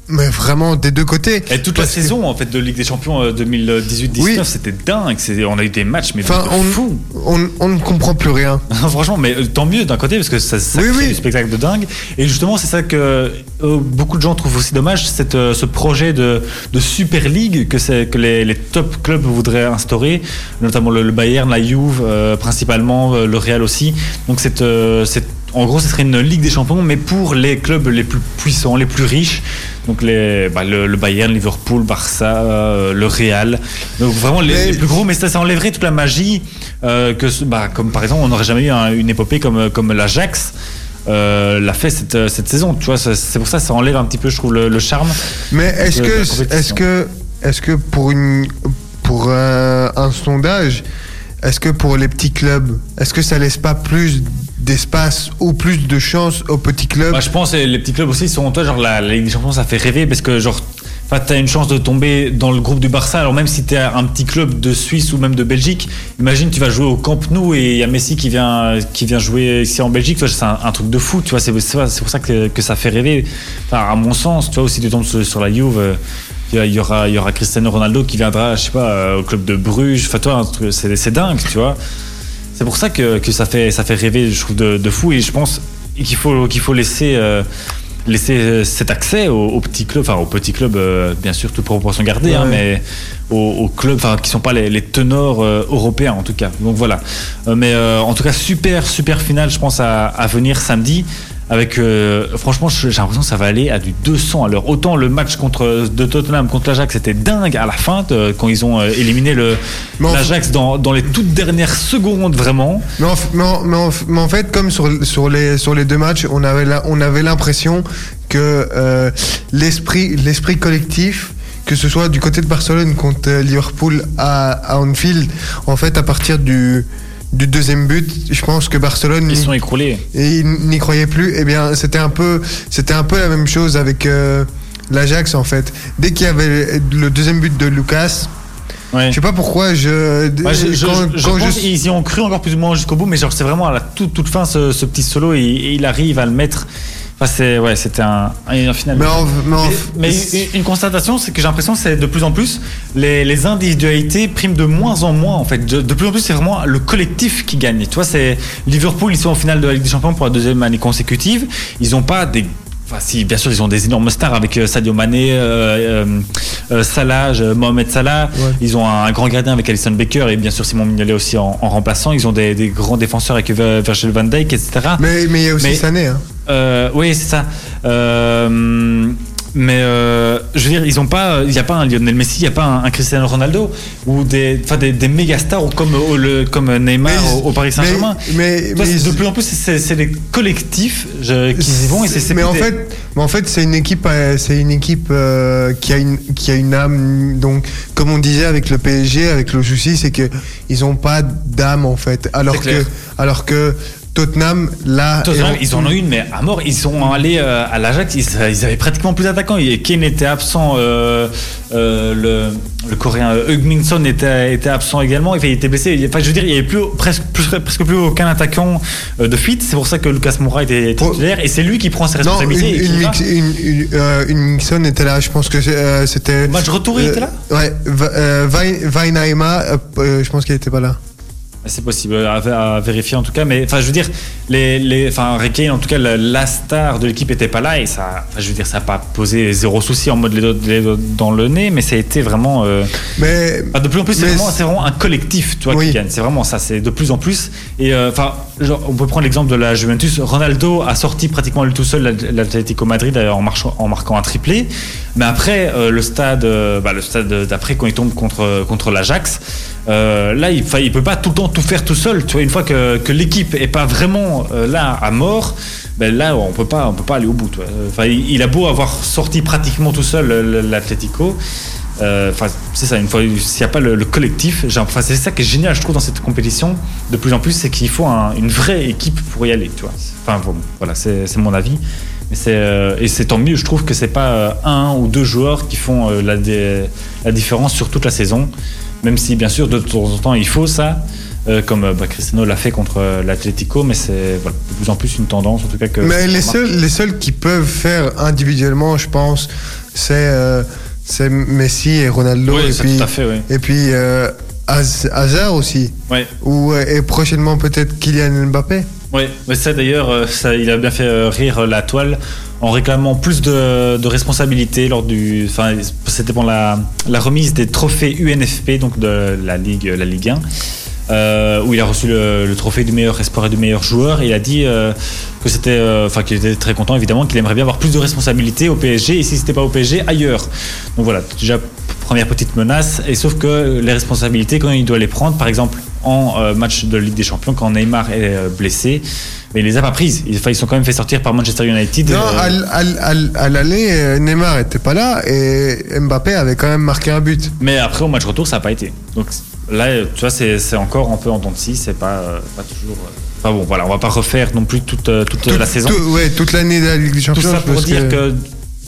Speaker 2: mais vraiment des deux côtés.
Speaker 1: Et toute la
Speaker 2: que-
Speaker 1: saison en fait de Ligue des Champions euh, 2018-19,
Speaker 2: Oui.
Speaker 1: c'était dingue. On a eu des matchs mais
Speaker 2: Enfin,
Speaker 1: de
Speaker 2: on,
Speaker 1: fou.
Speaker 2: on, on ne comprend plus rien. [LAUGHS]
Speaker 1: Franchement, mais euh, tant mieux d'un côté parce que ça, ça
Speaker 2: Oui,
Speaker 1: crée
Speaker 2: oui.
Speaker 1: du spectacle de dingue. Et justement, c'est ça que euh, beaucoup de gens trouvent aussi dommage, cette, euh, ce projet de, de Super League que, les, les top clubs voudraient instaurer, notamment le, le Bayern, la Juve, euh, principalement euh, le Real aussi. Donc, euh, c'est- en gros, ce serait une Ligue des Champions, mais pour les clubs les plus puissants, les plus riches. Donc les, bah, le, le Bayern, Liverpool, Barça, euh, le Real. Donc vraiment les,
Speaker 2: Mais-
Speaker 1: les plus gros, mais ça, ça enlèverait toute la magie. euh, que, bah, comme par exemple, on n'aurait jamais eu un- une épopée comme, comme l'Ajax. Euh, l'a fait cette, cette saison, tu vois, c'est pour ça que ça enlève un petit peu, je trouve, le, le charme.
Speaker 2: Mais est-ce que, est-ce que, est-ce que pour une, pour un, un sondage, est-ce que pour les petits clubs, est-ce que ça laisse pas plus d'espace ou plus de chance aux petits clubs
Speaker 1: Bah, je pense que les petits clubs aussi sont, toi, genre la, Ligue des Champions, ça fait rêver parce que enfin, t'as une chance de tomber dans le groupe du Barça. Alors même si t'es un petit club de Suisse ou même de Belgique, imagine tu vas jouer au Camp Nou et il y a Messi qui vient, qui vient jouer ici en Belgique. Tu c'est un, un truc de fou. Tu vois, c'est pour ça que, que ça fait rêver. À mon sens, tu aussi tu tombes sur, la Juve. Il y, aura, y aura Cristiano Ronaldo qui viendra, je sais pas, euh, au club de Bruges. Enfin, toi, c'est dingue, tu vois. C'est pour ça que, que ça, fait, ça fait rêver, je trouve, de, de fou. Et je pense qu'il faut, qu'il faut laisser, euh, laisser euh, cet accès aux, aux petits clubs, enfin aux petits clubs, euh, bien sûr, toute proportion gardée, hein,
Speaker 2: Ouais.
Speaker 1: mais aux, aux clubs enfin, qui sont pas les, euh, européens en tout cas. Donc voilà. Mais en tout cas, super, super finale, je pense, à, à venir samedi. Avec, euh, franchement, j'ai l'impression que ça va aller à du 200 à l'heure. Autant le match contre, de Tottenham contre l'Ajax, c'était dingue à la fin, de- quand ils ont euh, éliminé l'Ajax dans, dans les toutes dernières secondes, vraiment.
Speaker 2: Mais en, f- mais en- mais en f- mais en fait, comme sur, sur, les, sur les deux matchs, on avait la- on avait l'impression que euh, l'esprit l'esprit collectif, que ce soit du côté de Barcelone contre euh, Liverpool à, à Anfield, en fait, à partir du, du deuxième but, je pense que Barcelone
Speaker 1: Ils
Speaker 2: n'y-
Speaker 1: sont écroulés.
Speaker 2: et ils n'y croyaient plus. Eh bien, c'était un peu, c'était un peu la même chose avec euh, l'Ajax en fait. Dès qu'il y avait le deuxième but de Lucas,
Speaker 1: Ouais.
Speaker 2: je sais pas pourquoi je,
Speaker 1: Ouais, je, je-
Speaker 2: quand-
Speaker 1: je
Speaker 2: quand
Speaker 1: pense
Speaker 2: je-
Speaker 1: qu'ils y ont cru encore plus ou moins jusqu'au bout, mais genre c'est vraiment à la toute, toute fin ce, ce petit solo et, et il arrive à le mettre. Enfin, c'est ouais, c'était un, un final.
Speaker 2: mais en- mais en-
Speaker 1: Mais, mais une, une constatation, c'est que j'ai l'impression que c'est de plus en plus les, les individualités priment de moins en moins en fait. De, de plus en plus, c'est vraiment le collectif qui gagne. Tu vois, c'est Liverpool, ils sont en finale de la Ligue des Champions pour la deuxième année consécutive. Ils n'ont pas des Enfin, si, bien sûr, ils ont des énormes stars avec euh, Sadio Mané, euh, euh, Salah, Mohamed Salah.
Speaker 2: Ouais.
Speaker 1: Ils ont un grand gardien avec Alisson Becker et bien sûr Simon Mignolet aussi en, en remplaçant. Ils ont des, des grands défenseurs avec Vir- Virgil van Dijk, etc.
Speaker 2: mais mais il y a aussi
Speaker 1: Mais-
Speaker 2: Sané. Hein.
Speaker 1: Euh, oui, c'est ça. Euh, mais euh, je veux dire, ils ont pas, il n'y a pas un Lionel Messi, il n'y a pas un, un Cristiano Ronaldo ou des, enfin des, des méga stars ou comme, au- le, comme Neymar
Speaker 2: Mais-
Speaker 1: au, au Paris Saint-Germain.
Speaker 2: Mais,
Speaker 1: de plus en plus, c'est les collectifs je- qui y vont et c'est
Speaker 2: mais en
Speaker 1: des-
Speaker 2: fait, mais en fait, c'est une équipe, euh, c'est une équipe euh, qui a une qui a une âme. Donc, comme on disait avec le PSG, avec le souci, c'est que ils ont pas d'âme en fait. Alors que alors que Tottenham, là.
Speaker 1: Tottenham,
Speaker 2: et on-
Speaker 1: ils en ont une, mais à mort. Ils sont allés euh, à l'Ajax, ils, ils avaient pratiquement plus d'attaquants. Kane était absent, euh, euh, le, le Coréen Hugminson était, était absent également. Enfin, il était blessé. Enfin, je veux dire, il n'y avait plus, presque, plus- presque plus aucun attaquant de fit. C'est pour ça que Lucas Moura était titulaire. Et c'est lui qui prend ses
Speaker 2: Non,
Speaker 1: responsabilités. qui
Speaker 2: une, était là, je pense que c'était.
Speaker 1: Match retour, il était là?
Speaker 2: Ouais, Va- Wein- Weinheima, euh, je pense qu'il était pas là.
Speaker 1: C'est possible à, à vérifier en tout cas, mais enfin je veux dire, les, les, enfin Harry Kane, en tout cas la, la star de l'équipe était pas là et ça, je veux dire ça n'a pas posé zéro souci en mode les doigts, les doigts dans le nez, mais ça a été vraiment. euh,
Speaker 2: Mais.
Speaker 1: ah, de plus en plus, c'est vraiment, un collectif, tu vois,
Speaker 2: Oui.
Speaker 1: qui gagne. C'est vraiment ça, c'est de plus en plus. Et euh, enfin, on peut prendre l'exemple de la Juventus. Ronaldo a sorti pratiquement lui tout seul l'At- l'Atlético Madrid en, marchant, en marquant un triplé. Mais après, euh, le stade, euh, bah, le stade d'après, quand il tombe contre, contre l'Ajax, euh, là, il, il peut pas tout le temps tout faire tout seul. Tu vois, une fois que, l'équipe est pas vraiment euh, là à mort, ben là, on on peut pas aller au bout. tu vois. Il, il a beau avoir sorti pratiquement tout seul le- l'Atlético. Euh, c'est ça. Une fois, s'il n'y a pas le, le collectif, c'est ça qui est génial, je trouve, dans cette compétition. De plus en plus, c'est qu'il faut un- une vraie équipe pour y aller. Tu vois. Enfin, voilà, c'est mon avis. Mais euh, et c'est tant mieux. Je trouve que c'est pas euh, un ou deux joueurs qui font euh, la différence sur toute la saison. Même si, bien sûr, de temps en temps, il faut ça. euh, comme euh, bah, Cristiano l'a fait contre euh, l'Atlético, mais c'est voilà, de plus en plus une tendance, en tout cas que.
Speaker 2: Mais les seuls, les seuls qui peuvent faire individuellement, je pense, c'est euh, c'est Messi et Ronaldo.
Speaker 1: Oui,
Speaker 2: et, puis,
Speaker 1: tout à fait, oui.
Speaker 2: et puis euh, Az- Hazard aussi. Ou, et prochainement peut-être Kylian Mbappé.
Speaker 1: Ouais, mais ça d'ailleurs, ça, il a bien fait rire la toile en réclamant plus de, responsabilités lors du. Enfin, c'était pour la, remise des trophées UNFP, donc de la Ligue, la Ligue 1. euh, où il a reçu le, trophée du meilleur espoir et du meilleur joueur. Il a dit euh, que c'était, euh, enfin qu'il était très content évidemment, qu'il aimerait bien avoir plus de responsabilités au PSG et si c'était pas au PSG ailleurs. Donc voilà, déjà première petite menace. Et sauf que les responsabilités quand il doit les prendre, par exemple en match de Ligue des Champions, quand Neymar est blessé, mais il les a pas prises. Ils, ils sont quand même fait sortir par Manchester United.
Speaker 2: Non,
Speaker 1: euh,
Speaker 2: à, l'aller, euh, Neymar était pas là et Mbappé avait quand même marqué un but.
Speaker 1: Mais après, au match retour, ça n'a pas été. Donc là, tu vois, c'est encore un peu en dents de scie, c'est pas, euh, pas toujours. Enfin bon, voilà, on va pas refaire non plus toute, toute
Speaker 2: Tout-
Speaker 1: la saison.
Speaker 2: tout- ouais, toute l'année de la Ligue des
Speaker 1: Tout
Speaker 2: Champions.
Speaker 1: ça
Speaker 2: je
Speaker 1: pour dire que.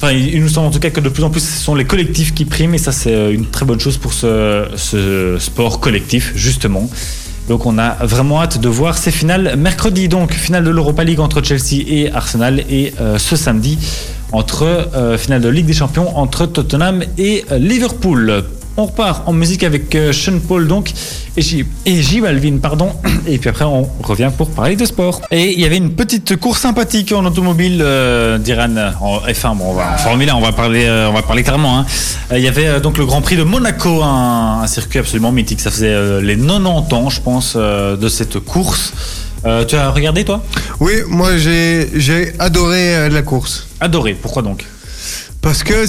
Speaker 1: Enfin, il nous semble en tout cas que de plus en plus, ce sont les collectifs qui priment, et ça, c'est une très bonne chose pour ce, ce sport collectif, justement. Donc, on a vraiment hâte de voir ces finales. Mercredi, donc, finale de l'Europa League entre Chelsea et Arsenal, et euh, ce samedi, entre euh, finale de Ligue des Champions entre Tottenham et euh, Liverpool. On repart en musique avec euh, Sean Paul donc et J, et J Balvin pardon et puis après on revient pour parler de sport. Et il y avait une petite course sympathique en automobile euh, d'Iran en F1 bon on va en Formule 1 on va parler euh, on va parler clairement hein. Il y avait euh, donc le Grand Prix de Monaco un, un circuit absolument mythique ça faisait les 90 ans je pense de cette course. Tu as regardé toi?
Speaker 2: Oui, moi j'ai j'ai adoré la course.
Speaker 1: Adoré pourquoi donc?
Speaker 2: Parce que,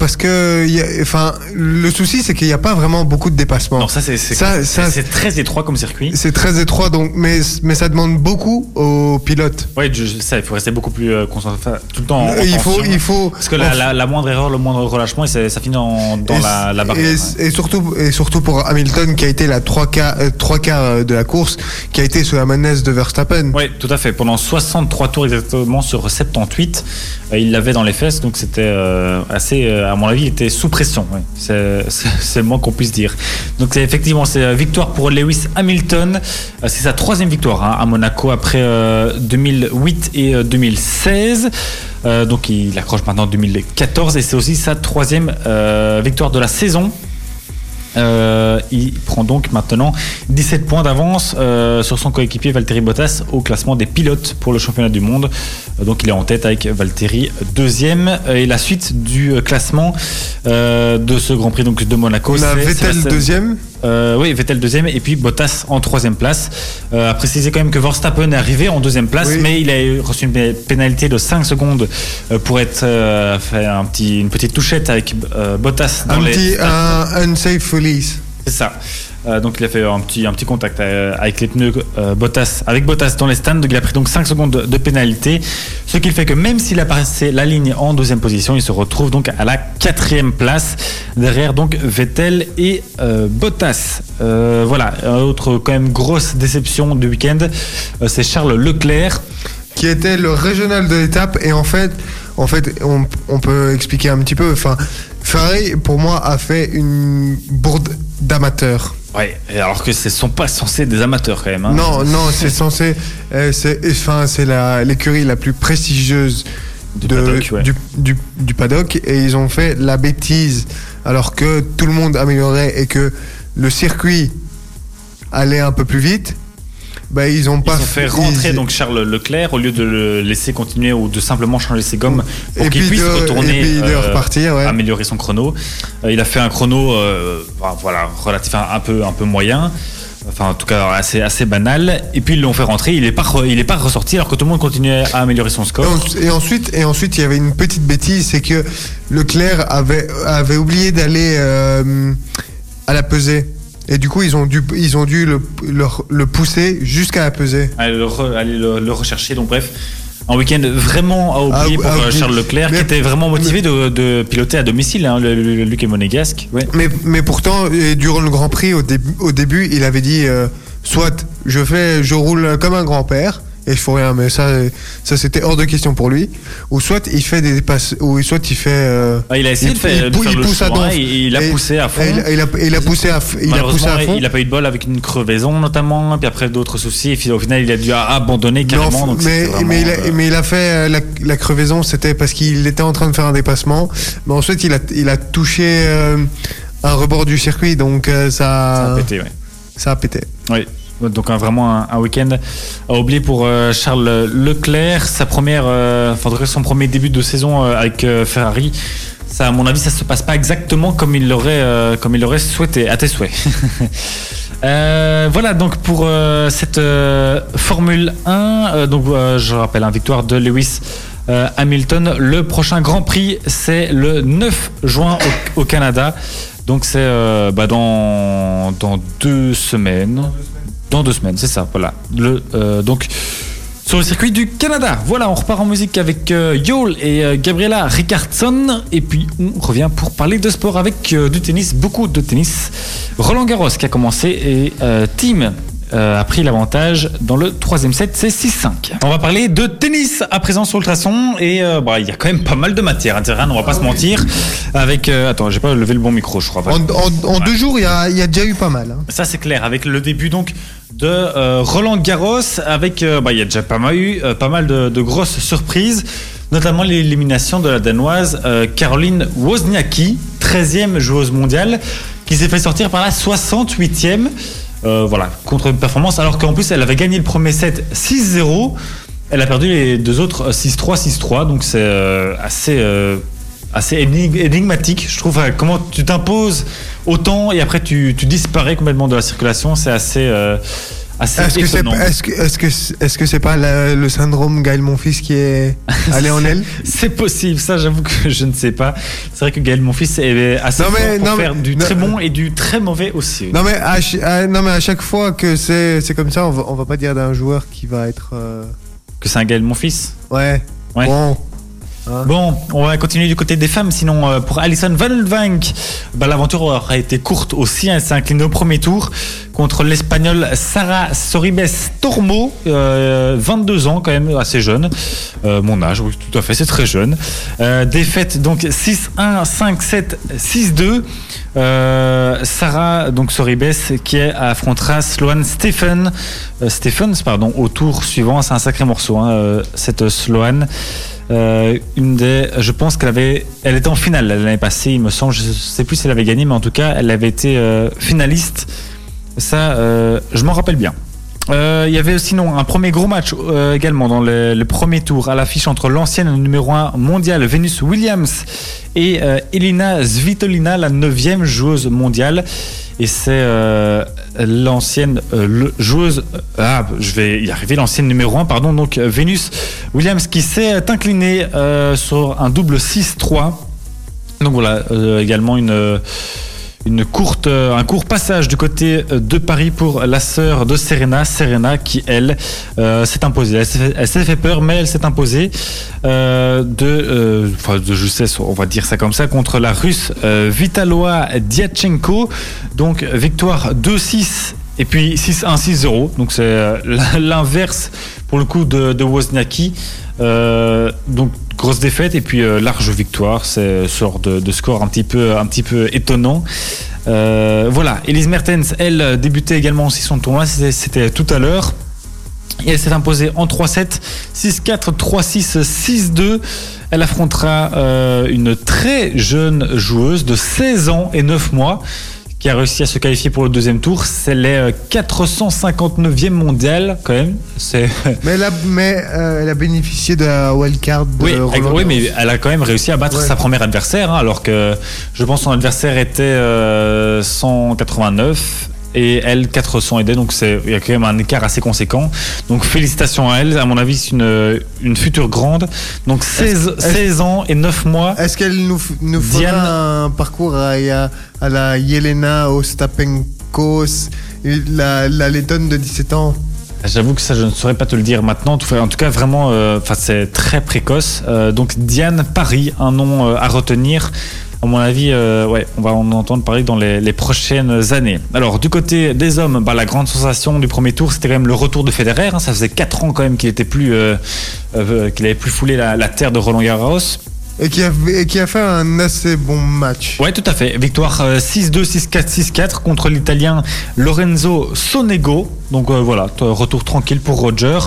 Speaker 2: parce que, il y a- enfin, le souci c'est qu'il n'y a pas vraiment beaucoup de dépassements.
Speaker 1: Non ça c'est
Speaker 2: Ça- ça-
Speaker 1: très étroit comme circuit.
Speaker 2: C'est très étroit, donc, mais, mais ça demande beaucoup aux pilotes.
Speaker 1: Je sais, il faut rester beaucoup plus euh, concentré, tout le temps en,
Speaker 2: il faut, il faut.
Speaker 1: Parce que la, la- la moindre erreur, le moindre relâchement, et ça finit dans, dans
Speaker 2: et,
Speaker 1: la, la
Speaker 2: et-
Speaker 1: ouais.
Speaker 2: et surtout, et surtout pour Hamilton qui a été la trois quarts, euh, trois quarts euh, de la course, qui a été sous la menace de Verstappen.
Speaker 1: Oui, tout à fait. Pendant 63 tours exactement sur 78, euh, il l'avait dans les fesses, donc c'était assez, à mon avis, était sous pression. C'est le moins qu'on puisse dire. Donc c'est effectivement c'est euh, victoire pour Lewis Hamilton. Euh, C'est sa troisième victoire hein, à Monaco après euh, 2008 et euh, 2016. Euh, donc il accroche maintenant 2014 et c'est aussi sa troisième victoire de la saison. Euh, il prend donc maintenant 17 points d'avance euh, sur son coéquipier Valtteri Bottas au classement des pilotes pour le championnat du monde. Euh, donc il est en tête avec Valtteri deuxième. Et la suite du classement de ce Grand Prix donc de Monaco.
Speaker 2: On a Vettel deuxième.
Speaker 1: oui, Vettel deuxième et puis Bottas en troisième place. À préciser quand même que Verstappen est arrivé en deuxième place,
Speaker 2: Oui.
Speaker 1: mais il a reçu une pé- pénalité de 5 secondes pour être fait un petit, une petite touchette avec Bottas dans
Speaker 2: Un
Speaker 1: les.
Speaker 2: petit un unsafe
Speaker 1: C'est ça. Euh, donc il a fait un petit, un petit contact euh, avec les pneus euh, Bottas, avec Bottas dans les stands. Il a pris donc 5 secondes de, de pénalité. Ce qui fait que même s'il a passé la ligne en deuxième position, il se retrouve donc à la quatrième place derrière donc Vettel et euh, Bottas. Voilà, autre quand même grosse déception du week-end, c'est Charles Leclerc.
Speaker 2: qui était le régional de l'étape et en fait en fait on, on peut expliquer un petit peu enfin Ferrari pour moi a fait une bourde d'amateurs
Speaker 1: Ouais, alors que ce sont pas censés des amateurs quand même. hein.
Speaker 2: non non c'est censé euh, c'est enfin c'est la l'écurie la plus prestigieuse
Speaker 1: Du
Speaker 2: de-
Speaker 1: paddock, ouais.
Speaker 2: du, du- du paddock et ils ont fait la bêtise alors que tout le monde améliorait et que le circuit allait un peu plus vite bah ils ont
Speaker 1: Ils
Speaker 2: pas
Speaker 1: ont fait rentrer
Speaker 2: ils-
Speaker 1: donc Charles Leclerc au lieu de le laisser continuer ou de simplement changer ses gommes pour qu'il
Speaker 2: puis
Speaker 1: puisse
Speaker 2: de,
Speaker 1: retourner
Speaker 2: et puis de
Speaker 1: euh,
Speaker 2: repartir ouais.
Speaker 1: améliorer son chrono. Euh, il a fait un chrono euh, voilà, relatif un, peu un peu moyen. Enfin, en tout cas, assez, assez banal. Et puis, ils l'ont fait rentrer. Il n'est pas, re- il est pas ressorti alors que tout le monde continuait à améliorer son score.
Speaker 2: et ensuite, et ensuite, il y avait une petite bêtise, c'est que Leclerc avait, avait oublié d'aller euh, à la pesée. Et du coup, ils ont dû, ils ont dû le, le, le pousser jusqu'à la pesée.
Speaker 1: Aller le, re- aller le- le rechercher. Donc, bref, un week-end vraiment à oublier
Speaker 2: Ah,
Speaker 1: pour
Speaker 2: ah,
Speaker 1: euh. Charles Leclerc,
Speaker 2: Mais-
Speaker 1: qui était vraiment motivé de, de piloter à domicile, hein, le, le, le Luc est monégasque. Ouais.
Speaker 2: Mais, mais pourtant, et durant le Grand Prix, au, début au début, il avait dit euh, soit je fais, je roule comme un grand-père. Et je fais rien, mais ça, ça c'était hors de question pour lui. Ou soit il fait des passes, ou soit il fait. euh,
Speaker 1: Ah, il a essayé
Speaker 2: il-
Speaker 1: de faire,
Speaker 2: il
Speaker 1: de
Speaker 2: pou-
Speaker 1: faire
Speaker 2: il
Speaker 1: le
Speaker 2: pousse à
Speaker 1: choix, et il a
Speaker 2: Et-
Speaker 1: poussé à fond.
Speaker 2: il, a- il a, il a poussé à, il a poussé
Speaker 1: Malheureusement,
Speaker 2: à fond.
Speaker 1: il n'a pas eu de bol avec une crevaison notamment, puis après d'autres soucis. Et puis, au final, il a dû abandonner carrément.
Speaker 2: Non,
Speaker 1: donc
Speaker 2: mais,
Speaker 1: c'était vraiment,
Speaker 2: mais, il a,
Speaker 1: euh,
Speaker 2: mais il a fait euh, la, la crevaison, c'était parce qu'il était en train de faire un dépassement. Mais ensuite, il a, il a touché euh, un rebord du circuit, donc ça,
Speaker 1: ça a pété, ouais.
Speaker 2: ça a pété.
Speaker 1: Oui. Donc vraiment un, week-end à oublier pour euh, Charles Leclerc, sa première, euh, enfin son premier début de saison euh, avec euh, Ferrari. Ça, à mon avis, ça se passe pas exactement comme il l'aurait, comme il l'aurait souhaité, à tes souhaits. [LAUGHS] Voilà donc pour cette Formule 1. euh, donc je rappelle, une victoire de Lewis Hamilton. Le prochain Grand Prix, c'est le 9 juin au, Canada. Donc c'est bah. Dans deux semaines, c'est ça, voilà. Le, euh, donc, sur le circuit du Canada. Voilà, on repart en musique avec euh, Yol et euh, Gabriela Ricardson. Et puis, on revient pour parler de sport avec euh, du tennis, beaucoup de tennis. Roland Garros qui a commencé et euh, Team a pris l'avantage dans le troisième set, c'est 6-5. On va parler de tennis à présent sur le traçon et euh, bah, il y a quand même pas mal de matière, hein, on va pas se mentir. Avec, euh, attends, j'ai pas levé le bon micro, je crois.
Speaker 2: En, en- en deux jours, il y a, il y a déjà eu pas mal. hein.
Speaker 1: Ça c'est clair, avec le début donc de euh, Roland Garros, avec euh, bah, il y a déjà pas mal eu pas mal de, de grosses surprises, notamment l'élimination de la danoise euh, Caroline Wozniacki, 13e joueuse mondiale, qui s'est fait sortir par la 68e. euh, voilà, contre une performance, alors qu'en plus elle avait gagné le premier set 6-0. Elle a perdu les deux autres euh, 6-3, 6-3, donc c'est euh, assez, euh, assez énig- énigmatique. Je trouve euh, comment tu t'imposes autant et après tu, tu disparais complètement de la circulation, c'est assez, euh, assez
Speaker 2: Est-ce que c'est est-ce que est-ce que est-ce que c'est pas la- le syndrome Gaël Monfils qui est [LAUGHS] allé en elle
Speaker 1: C'est possible, ça j'avoue que je ne sais pas. C'est vrai que Gaël, mon fils, est assez
Speaker 2: Non,
Speaker 1: fort
Speaker 2: mais-
Speaker 1: pour
Speaker 2: non, mais-
Speaker 1: faire du
Speaker 2: non,
Speaker 1: très bon et du très mauvais aussi.
Speaker 2: Non mais à, non mais à chaque fois que c'est c'est comme ça, on va, on va pas dire d'un joueur qui va être euh,
Speaker 1: Que c'est un Gaël, mon fils.
Speaker 2: ouais.
Speaker 1: Ouais.
Speaker 2: Bon. Hein
Speaker 1: Bon, on va continuer du côté des femmes. Sinon, euh, pour Alison Vandenvank, bah, l'aventure aura été courte aussi. hein. Elle s'est inclinée au premier tour contre l'Espagnole Sara Soribes Tormo, euh, 22 ans quand même, assez jeune. Euh, mon âge, oui, tout à fait, c'est très jeune. Euh, défaite donc 6-1, 5-7, 6-2. Euh, Sarah donc Soribes qui affrontera Sloane Stephen, euh, Stephens pardon au tour suivant. C'est un sacré morceau hein, euh, cette Sloane. Euh, une des, je pense qu'elle avait, elle était en finale l'année passée, il me semble. Je sais plus si elle avait gagné, mais en tout cas, elle avait été euh, finaliste. Ça, euh, je m'en rappelle bien. Euh, Il y avait sinon un premier gros match euh, également dans le, premier tour à l'affiche entre l'ancienne numéro 1 mondiale Venus Williams et Elina Svitolina, la neuvième joueuse mondiale. Et c'est l'ancienne joueuse, ah, je vais y arriver, l'ancienne numéro 1, pardon, donc Venus Williams qui s'est inclinée sur un double 6-3. Donc voilà, également une, une courte, euh, un court passage du côté euh, de Paris pour la sœur de Serena, Serena qui elle euh, s'est imposée. Elle s'est fait, peur, mais elle s'est imposée de, enfin de justesse, on va dire ça comme ça, contre la Russe Vitaloa Diachenko. Donc victoire 2-6 et puis 6-1, 6-0. Donc c'est [LAUGHS] l'inverse pour le coup de, de donc grosse défaite et puis euh, large victoire. C'est sort de, score un petit peu, étonnant. Euh, voilà, Elise Mertens, elle débutait également aussi son tournoi, c'était- c'était tout à l'heure. Et elle s'est imposée en 3-7, 6-4, 3-6, 6-2. Elle affrontera euh, une très jeune joueuse de 16 ans et 9 mois qui a réussi à se qualifier pour le deuxième tour. C'est les 459e mondial quand même. C'est [LAUGHS]
Speaker 2: Mais elle a, mais, euh, elle a bénéficié de la wildcard de
Speaker 1: oui,
Speaker 2: Roland
Speaker 1: oui, mais elle a quand même réussi à battre
Speaker 2: Ouais.
Speaker 1: sa première adversaire, hein, alors que je pense son adversaire était euh, 189 et elle 400 aidés, donc c'est il y a quand même un écart assez conséquent. Donc félicitations à elle, à mon avis c'est une, une future grande. Donc 16,
Speaker 2: Est-ce-
Speaker 1: 16 ans et 9 mois.
Speaker 2: Est-ce qu'elle nous, nous fera
Speaker 1: Diane-
Speaker 2: un parcours à, à- à la Yelena Ostapenkos, la, la lettonne de 17 ans?
Speaker 1: J'avoue que ça, je ne saurais pas te le dire maintenant. En tout cas, vraiment, euh, c'est très précoce. Euh, donc, Diane Paris, un nom euh, à retenir. À mon avis, euh, ouais, on va en entendre parler dans les, prochaines années. Alors, du côté des hommes, bah, la grande sensation du premier tour, c'était quand même le retour de Federer. hein. Ça faisait 4 ans quand même qu'il était plus, euh, euh, qu'il avait plus foulé la terre de Roland Garros.
Speaker 2: Et qui, a, fait un assez bon match.
Speaker 1: Ouais, tout à fait. Victoire euh, 6-2, 6-4, 6-4 contre l'Italien Lorenzo Sonego. Donc euh, voilà, retour tranquille pour Roger,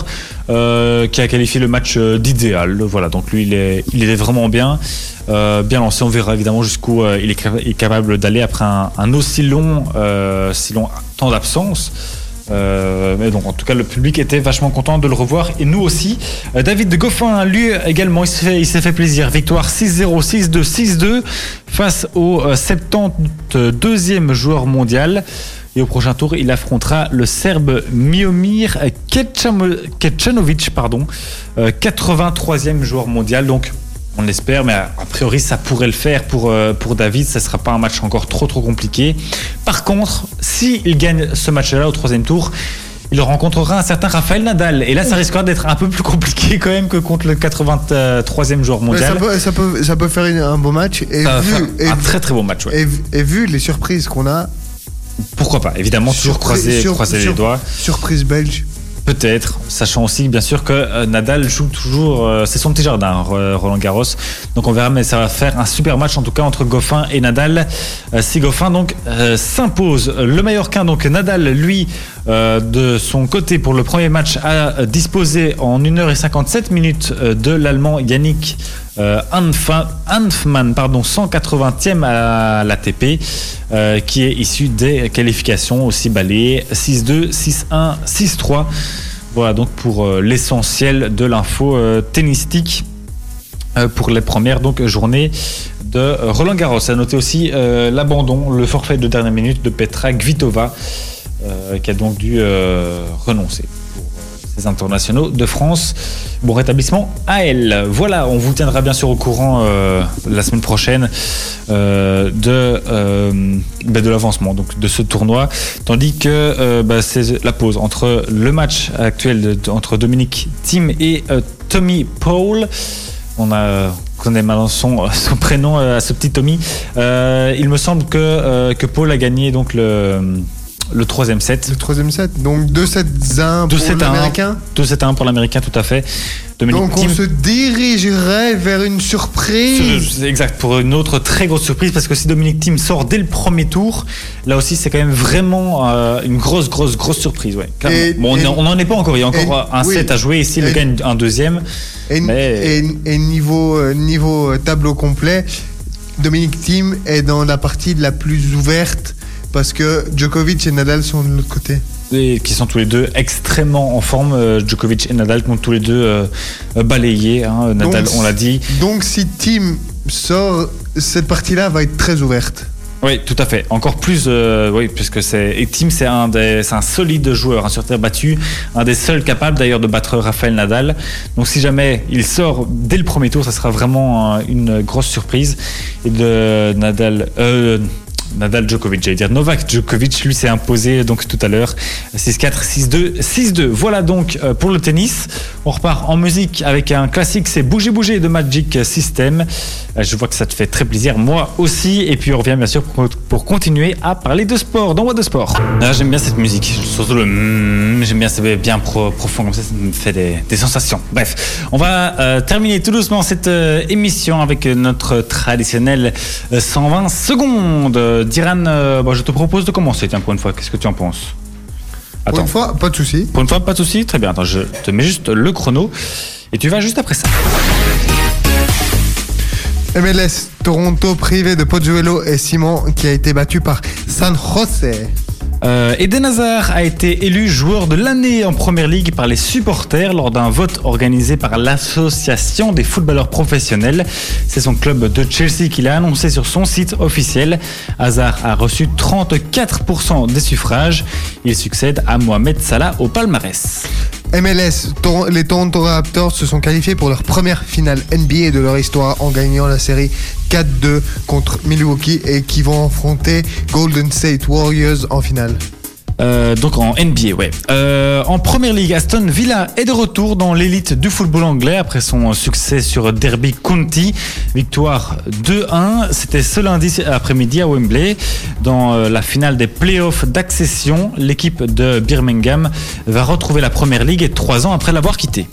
Speaker 1: euh, qui a qualifié le match euh, d'idéal. Voilà, donc lui, il est, il vraiment bien, bien lancé. On verra évidemment jusqu'où il est, capable d'aller après un, un aussi long, si long temps d'absence. Euh, mais donc en tout cas le public était vachement content de le revoir et nous aussi. Euh, David Goffin lui également il s'est fait, plaisir. Victoire 6-0, 6-2, 6-2 face au euh, 72e joueur mondial. Et au prochain tour, il affrontera le Serbe Miomir Kecanovic, pardon, euh, 83e joueur mondial. Donc, on l'espère, mais a priori, ça pourrait le faire pour, euh, pour David. Ça ne sera pas un match encore trop, trop compliqué. Par contre, s'il gagne ce match-là au troisième tour, il rencontrera un certain Rafael Nadal. Et là, ça risquera d'être un peu plus compliqué quand même que contre le 83e joueur
Speaker 2: ça,
Speaker 1: mondial.
Speaker 2: peut, ça, peut, ça peut faire un beau match. Et,
Speaker 1: Ça va
Speaker 2: vu,
Speaker 1: faire
Speaker 2: et,
Speaker 1: un très très beau match. ouais.
Speaker 2: et vu- et vu les surprises qu'on a,
Speaker 1: Pourquoi pas Évidemment, toujours
Speaker 2: Surprise-
Speaker 1: croiser,
Speaker 2: sur-
Speaker 1: croiser les doigts.
Speaker 2: surprise belge.
Speaker 1: Peut-être, sachant aussi bien sûr que euh, Nadal joue toujours, euh, c'est son petit jardin, Ro- Roland Garros. Donc on verra, mais ça va faire un super match en tout cas entre Goffin et Nadal. Euh, si Goffin donc euh, s'impose, le Mallorquin donc Nadal lui de son côté pour le premier match a disposé en 1h57 minutes de l'Allemand Yannick euh, Hanfmann, pardon, 180e à l'ATP, euh, qui est issu des qualifications aussi balayées 6-2, 6-1, 6-3. Voilà donc pour euh, l'essentiel de l'info euh, tennistique pour les premières donc, journées de Roland Garros. À noter aussi l'abandon, le forfait de dernière minute de Petra Kvitova, qui a donc dû renoncer ces internationaux de France. Bon rétablissement à elle. Voilà, on vous tiendra bien sûr au courant euh, la semaine prochaine euh, de, euh, ben, de l'avancement de ce tournoi, tandis que bah, c'est la pause entre le match actuel entre Dominique Thiem et Tommy Paul. On a connaît maintenant son, [LAUGHS] son prénom à ce petit Tommy. Il me semble que, que Paul a gagné donc le, le troisième set.
Speaker 2: Le troisième set. Donc 2-7-1 pour
Speaker 1: 2-7-1.
Speaker 2: l'américain.
Speaker 1: 2-7-1 pour l'américain, tout à fait. Dominique
Speaker 2: Donc on se dirigerait vers une surprise.
Speaker 1: Exact, pour une autre très grosse surprise, parce que si Dominique Thiem sort dès le premier tour, là aussi c'est quand même vraiment euh, une grosse, grosse, grosse surprise. Ouais.
Speaker 2: Et-
Speaker 1: bon, on n'en est pas encore, il y a encore
Speaker 2: et-
Speaker 1: un
Speaker 2: oui.
Speaker 1: set à jouer, s'il
Speaker 2: Et-
Speaker 1: gagne un deuxième,
Speaker 2: Et,
Speaker 1: Mais-
Speaker 2: et- et niveau, euh, niveau euh, tableau complet, Dominique Thiem est dans la partie la plus ouverte parce que Djokovic et Nadal sont de l'autre côté.
Speaker 1: et qui sont tous les deux extrêmement en forme, euh, Djokovic et Nadal, qui ont tous les deux euh, balayé. hein. Nadal,
Speaker 2: Donc,
Speaker 1: on l'a dit.
Speaker 2: Donc si Thiem sort, cette partie-là va être très ouverte.
Speaker 1: Oui, tout à fait. Encore plus, euh, oui, puisque c'est et Tim, c'est un des, c'est un solide joueur hein, sur terre battue, un des seuls capables d'ailleurs de battre Rafael Nadal. Donc si jamais il sort dès le premier tour, ça sera vraiment euh, une grosse surprise. Et de Nadal, euh, Nadal Djokovic, j'allais dire Novak Djokovic, lui s'est imposé donc tout à l'heure 6-4, 6-2, 6-2. Voilà donc euh, pour le tennis. On repart en musique avec un classique, c'est Bouger Bouger de Magic System. Euh, je vois que ça te fait très plaisir, moi aussi. Et puis on revient bien sûr pour, continuer à parler de sport dans What de Sport. Ah, j'aime bien cette musique, surtout le mm, j'aime bien, c'est bien pro- profond comme ça, ça me fait des, sensations. Bref, on va euh, terminer tout doucement cette émission avec notre traditionnel euh, 120 secondes. Euh, Diran, euh, je te propose de commencer, tiens, pour une fois. Qu'est-ce que tu en penses
Speaker 2: Pour une fois, pas de souci.
Speaker 1: Pour une fois, pas de souci. Très bien. Attends, je te mets juste le chrono et tu vas juste après ça.
Speaker 2: MLS Toronto privé de Pozuelo et Simon qui a été battu par San Jose.
Speaker 1: Euh, Eden Hazard a été élu joueur de l'année en Première Ligue par les supporters lors d'un vote organisé par l'association des footballeurs professionnels. C'est son club de Chelsea qui l'a annoncé sur son site officiel. Hazard a reçu 34% des suffrages. Il succède à Mohamed Salah au palmarès.
Speaker 2: MLS, les Toronto Raptors se sont qualifiés pour leur première finale NBA de leur histoire en gagnant la série 4-2 contre Milwaukee et qui vont affronter Golden State Warriors en finale.
Speaker 1: Euh, donc en NBA, ouais. Euh, en première ligue, Aston Villa est de retour dans l'élite du football anglais après son succès sur Derby County. Victoire 2-1. C'était ce lundi après-midi à Wembley. Dans euh, la finale des playoffs d'accession, l'équipe de Birmingham va retrouver la première ligue trois ans après l'avoir quittée.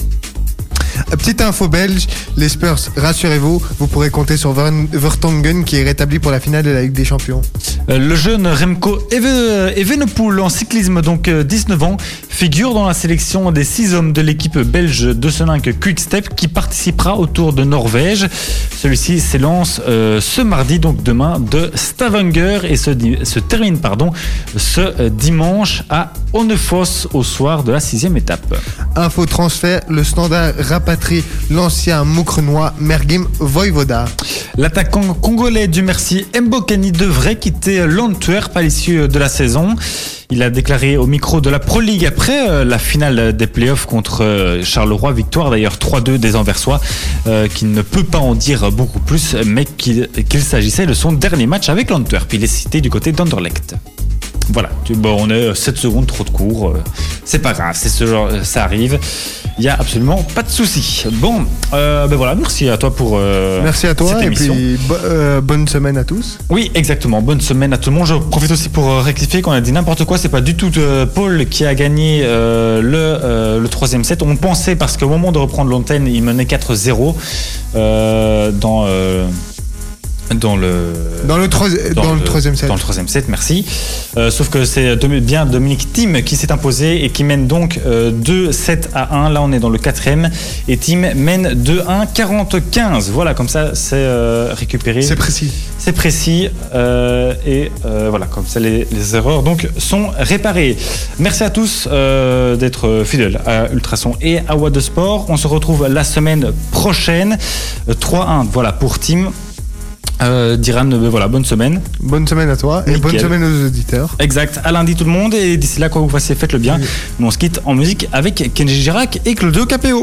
Speaker 2: Euh, Petite info belge, les Spurs, rassurez-vous, vous pourrez compter sur Vern- Vertonghen qui est rétabli pour la finale de la Ligue des Champions.
Speaker 1: Euh, Le jeune Remco Eve- Evenepoel en cyclisme, donc euh, 19 ans, figure dans la sélection des 6 hommes de l'équipe belge de Soninck Quickstep qui participera au Tour de Norvège. Celui-ci s'élance euh, ce mardi, donc demain, de Stavanger et se, termine pardon, ce euh, dimanche à Onnefoss au soir de la sixième étape.
Speaker 2: Info transfert, le standard l'ancien moukrenois Mergim Voivoda.
Speaker 1: L'attaquant congolais du Merci Mbokani devrait quitter l'Antwerp à l'issue de la saison. Il a déclaré au micro de la Pro League après euh, la finale des playoffs contre euh, Charleroi, victoire d'ailleurs 3-2 des Anversois, euh, qu'il ne peut pas en dire beaucoup plus, mais qu'il qu'il s'agissait de son dernier match avec l'Antwerp. Il est cité du côté d'Anderlecht. Voilà, tu- bon, on est 7 secondes trop de cours, euh, c'est pas grave, c'est ce genre, ça arrive. Il y a absolument pas de souci. Bon, euh, ben voilà, merci à toi pour euh,
Speaker 2: Merci à toi
Speaker 1: cette
Speaker 2: et
Speaker 1: émission.
Speaker 2: puis bo- euh, bonne semaine à tous.
Speaker 1: Oui, exactement. Bonne semaine à tout le monde. Je profite aussi pour euh, rectifier qu'on a dit n'importe quoi. C'est pas du tout euh, Paul qui a gagné euh, le, euh, le troisième set. On pensait parce qu'au moment de reprendre l'antenne, il menait 4-0 euh, dans euh, dans le
Speaker 2: Dans le, dans le troisième set.
Speaker 1: Dans le troisième set, merci. Euh, sauf que c'est Domi- bien Dominique Thiem qui s'est imposé et qui mène donc euh, 2 7 à 1. Là, on est dans le quatrième. Et Thiem mène 2-1 40-15. Voilà, comme ça, c'est euh, récupéré.
Speaker 2: C'est précis.
Speaker 1: C'est précis euh, et euh, voilà, comme ça les, les erreurs donc sont réparées. Merci à tous euh, d'être fidèles à Ultrason et à What de Sport. On se retrouve la semaine prochaine. Euh, 3-1, voilà pour Team. Euh, Diran, euh, voilà, bonne semaine.
Speaker 2: Bonne semaine à toi et
Speaker 1: Nickel.
Speaker 2: bonne semaine aux auditeurs.
Speaker 1: Exact, à lundi tout le monde et d'ici là, quoi que vous fassiez, faites le bien. Nous on se quitte en musique avec Kenji Girac et Claudio Capéo.